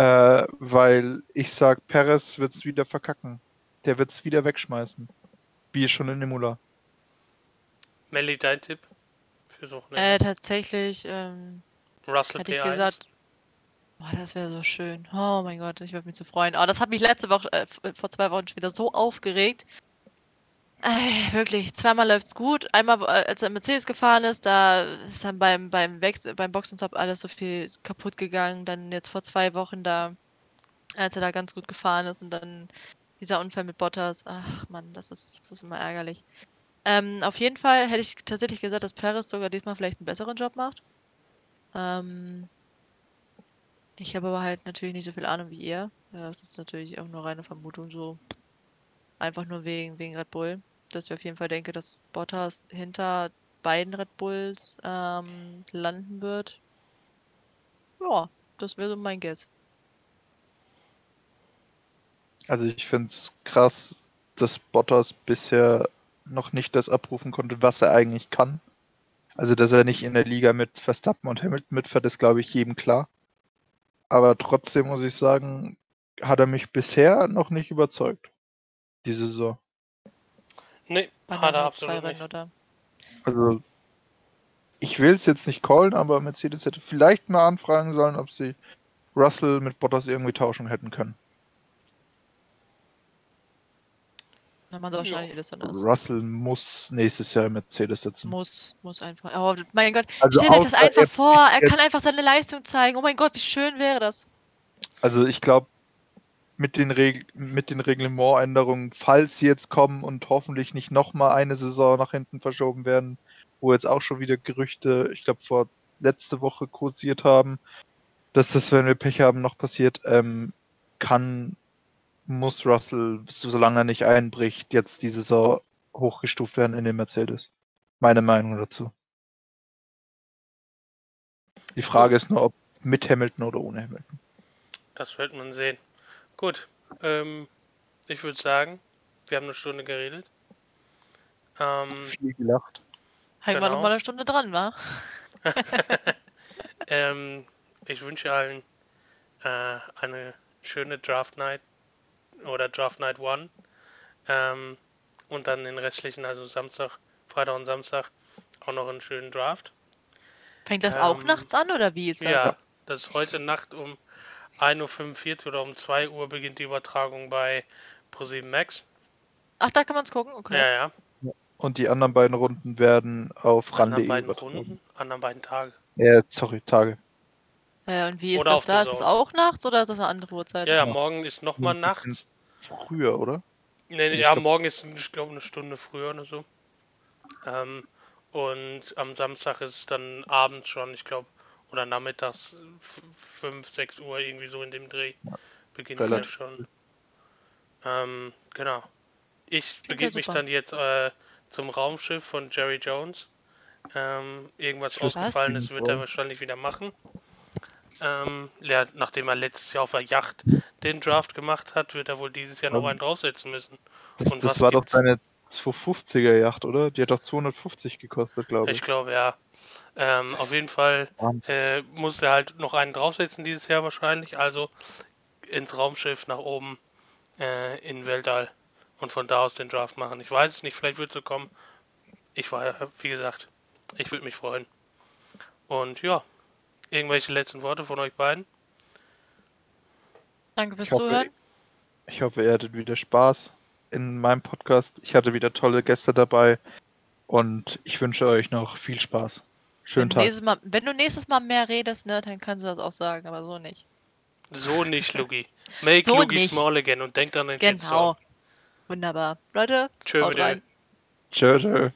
Äh, weil ich sag, Perez wird's wieder verkacken. Der wird's wieder wegschmeißen. Wie schon in Imola. Melly, dein Tipp für so eine Äh, tatsächlich, ähm, Russell hätte ich P1? gesagt. Boah, das wäre so schön. Oh mein Gott, ich würde mich so freuen. Oh, das hat mich letzte Woche, äh, vor zwei Wochen schon wieder so aufgeregt. Äh, wirklich, zweimal läuft's gut. Einmal, äh, als er im Mercedes gefahren ist, da ist dann beim, beim Wechsel, beim Boxenstopp alles so viel kaputt gegangen. Dann jetzt vor zwei Wochen da, als er da ganz gut gefahren ist und dann dieser Unfall mit Bottas. Ach Mann, das ist, das ist immer ärgerlich. Ähm, auf jeden Fall hätte ich tatsächlich gesagt, dass Perez sogar diesmal vielleicht einen besseren Job macht. Ähm, ich habe aber halt natürlich nicht so viel Ahnung wie ihr. Ja, das ist natürlich auch nur reine Vermutung, so einfach nur wegen, wegen Red Bull. Dass ich auf jeden Fall denke, dass Bottas hinter beiden Red Bulls ähm, landen wird. Ja, das wäre so mein Guess. Also ich find's krass, dass Bottas bisher noch nicht das abrufen konnte, was er eigentlich kann. Also, dass er nicht in der Liga mit Verstappen und Hamilton mitfährt, ist, glaube ich, jedem klar. Aber trotzdem muss ich sagen, hat er mich bisher noch nicht überzeugt. Diese Saison. Nee, hat er absolut nicht. Oder? Also, ich will es jetzt nicht callen, aber Mercedes hätte vielleicht mal anfragen sollen, ob sie Russell mit Bottas irgendwie tauschen hätten können. Wenn man so wahrscheinlich ist dann das. Russell muss nächstes Jahr im Mercedes sitzen. Muss, muss einfach. Oh mein Gott, also stell dir das einfach vor, er kann einfach seine Leistung zeigen. Oh mein Gott, wie schön wäre das. Also ich glaube, mit den, Reg mit den Reglementänderungen, falls sie jetzt kommen und hoffentlich nicht nochmal eine Saison nach hinten verschoben werden, wo jetzt auch schon wieder Gerüchte, ich glaube vor letzte Woche kursiert haben, dass das, wenn wir Pech haben, noch passiert, ähm, kann muss Russell, solange er nicht einbricht, jetzt die Saison hochgestuft werden in den Mercedes. Meine Meinung dazu. Die Frage ist nur, ob mit Hamilton oder ohne Hamilton. Das wird man sehen. Gut, ähm, ich würde sagen, wir haben eine Stunde geredet. Ähm, Viel gelacht. Hängen genau. wir noch mal eine Stunde dran, wa? *laughs* ähm, ich wünsche allen äh, eine schöne Draft Night oder Draft Night One. Ähm, und dann den restlichen, also Samstag, Freitag und Samstag, auch noch einen schönen Draft. Fängt das ähm, auch nachts an oder wie ist das? Ja, das ist heute Nacht um 1.45 Uhr oder um 2 Uhr beginnt die Übertragung bei Pro7 Max. Ach, da kann man es gucken? Okay. Ja, ja. Und die anderen beiden Runden werden auf RAN.de Anderen beiden Runden? Anderen beiden Tage. Ja, sorry, Tage. Ja, und wie ist oder das da? Ist es auch nachts oder ist das eine andere Uhrzeit? Ja, ja morgen ist nochmal nachts. Früher, oder? Nee, nee ja, glaub... morgen ist, ich glaube, eine Stunde früher oder so. Ähm, und am Samstag ist es dann abends schon, ich glaube, oder nachmittags 5, 6 Uhr, irgendwie so in dem Dreh. Ja, beginnt ja schon. Ähm, genau. Ich begebe mich dann jetzt äh, zum Raumschiff von Jerry Jones. Ähm, irgendwas ausgefallen ist, wird er wahrscheinlich wieder machen. Ähm, ja, nachdem er letztes Jahr auf der Yacht den Draft gemacht hat, wird er wohl dieses Jahr noch einen draufsetzen müssen. Das, Und das war gibt's? doch seine 250er Yacht, oder? Die hat doch 250 gekostet, glaube ich. Ich glaube, ja. Ähm, auf jeden Fall äh, muss er halt noch einen draufsetzen dieses Jahr wahrscheinlich. Also ins Raumschiff nach oben äh, in Weltall und von da aus den Draft machen. Ich weiß es nicht, vielleicht wird es so kommen. Ich war, wie gesagt, ich würde mich freuen. Und ja, Irgendwelche letzten Worte von euch beiden? Danke fürs ich hoffe, Zuhören. Ich hoffe, ihr hattet wieder Spaß in meinem Podcast. Ich hatte wieder tolle Gäste dabei und ich wünsche euch noch viel Spaß. Schönen wenn Tag. Mal, wenn du nächstes Mal mehr redest, ne, dann kannst du das auch sagen, aber so nicht. So nicht, Lugi. Make so Lugi nicht. small again und denkt an den Genau. Wunderbar. Leute, Tschö, Tschö, tschö.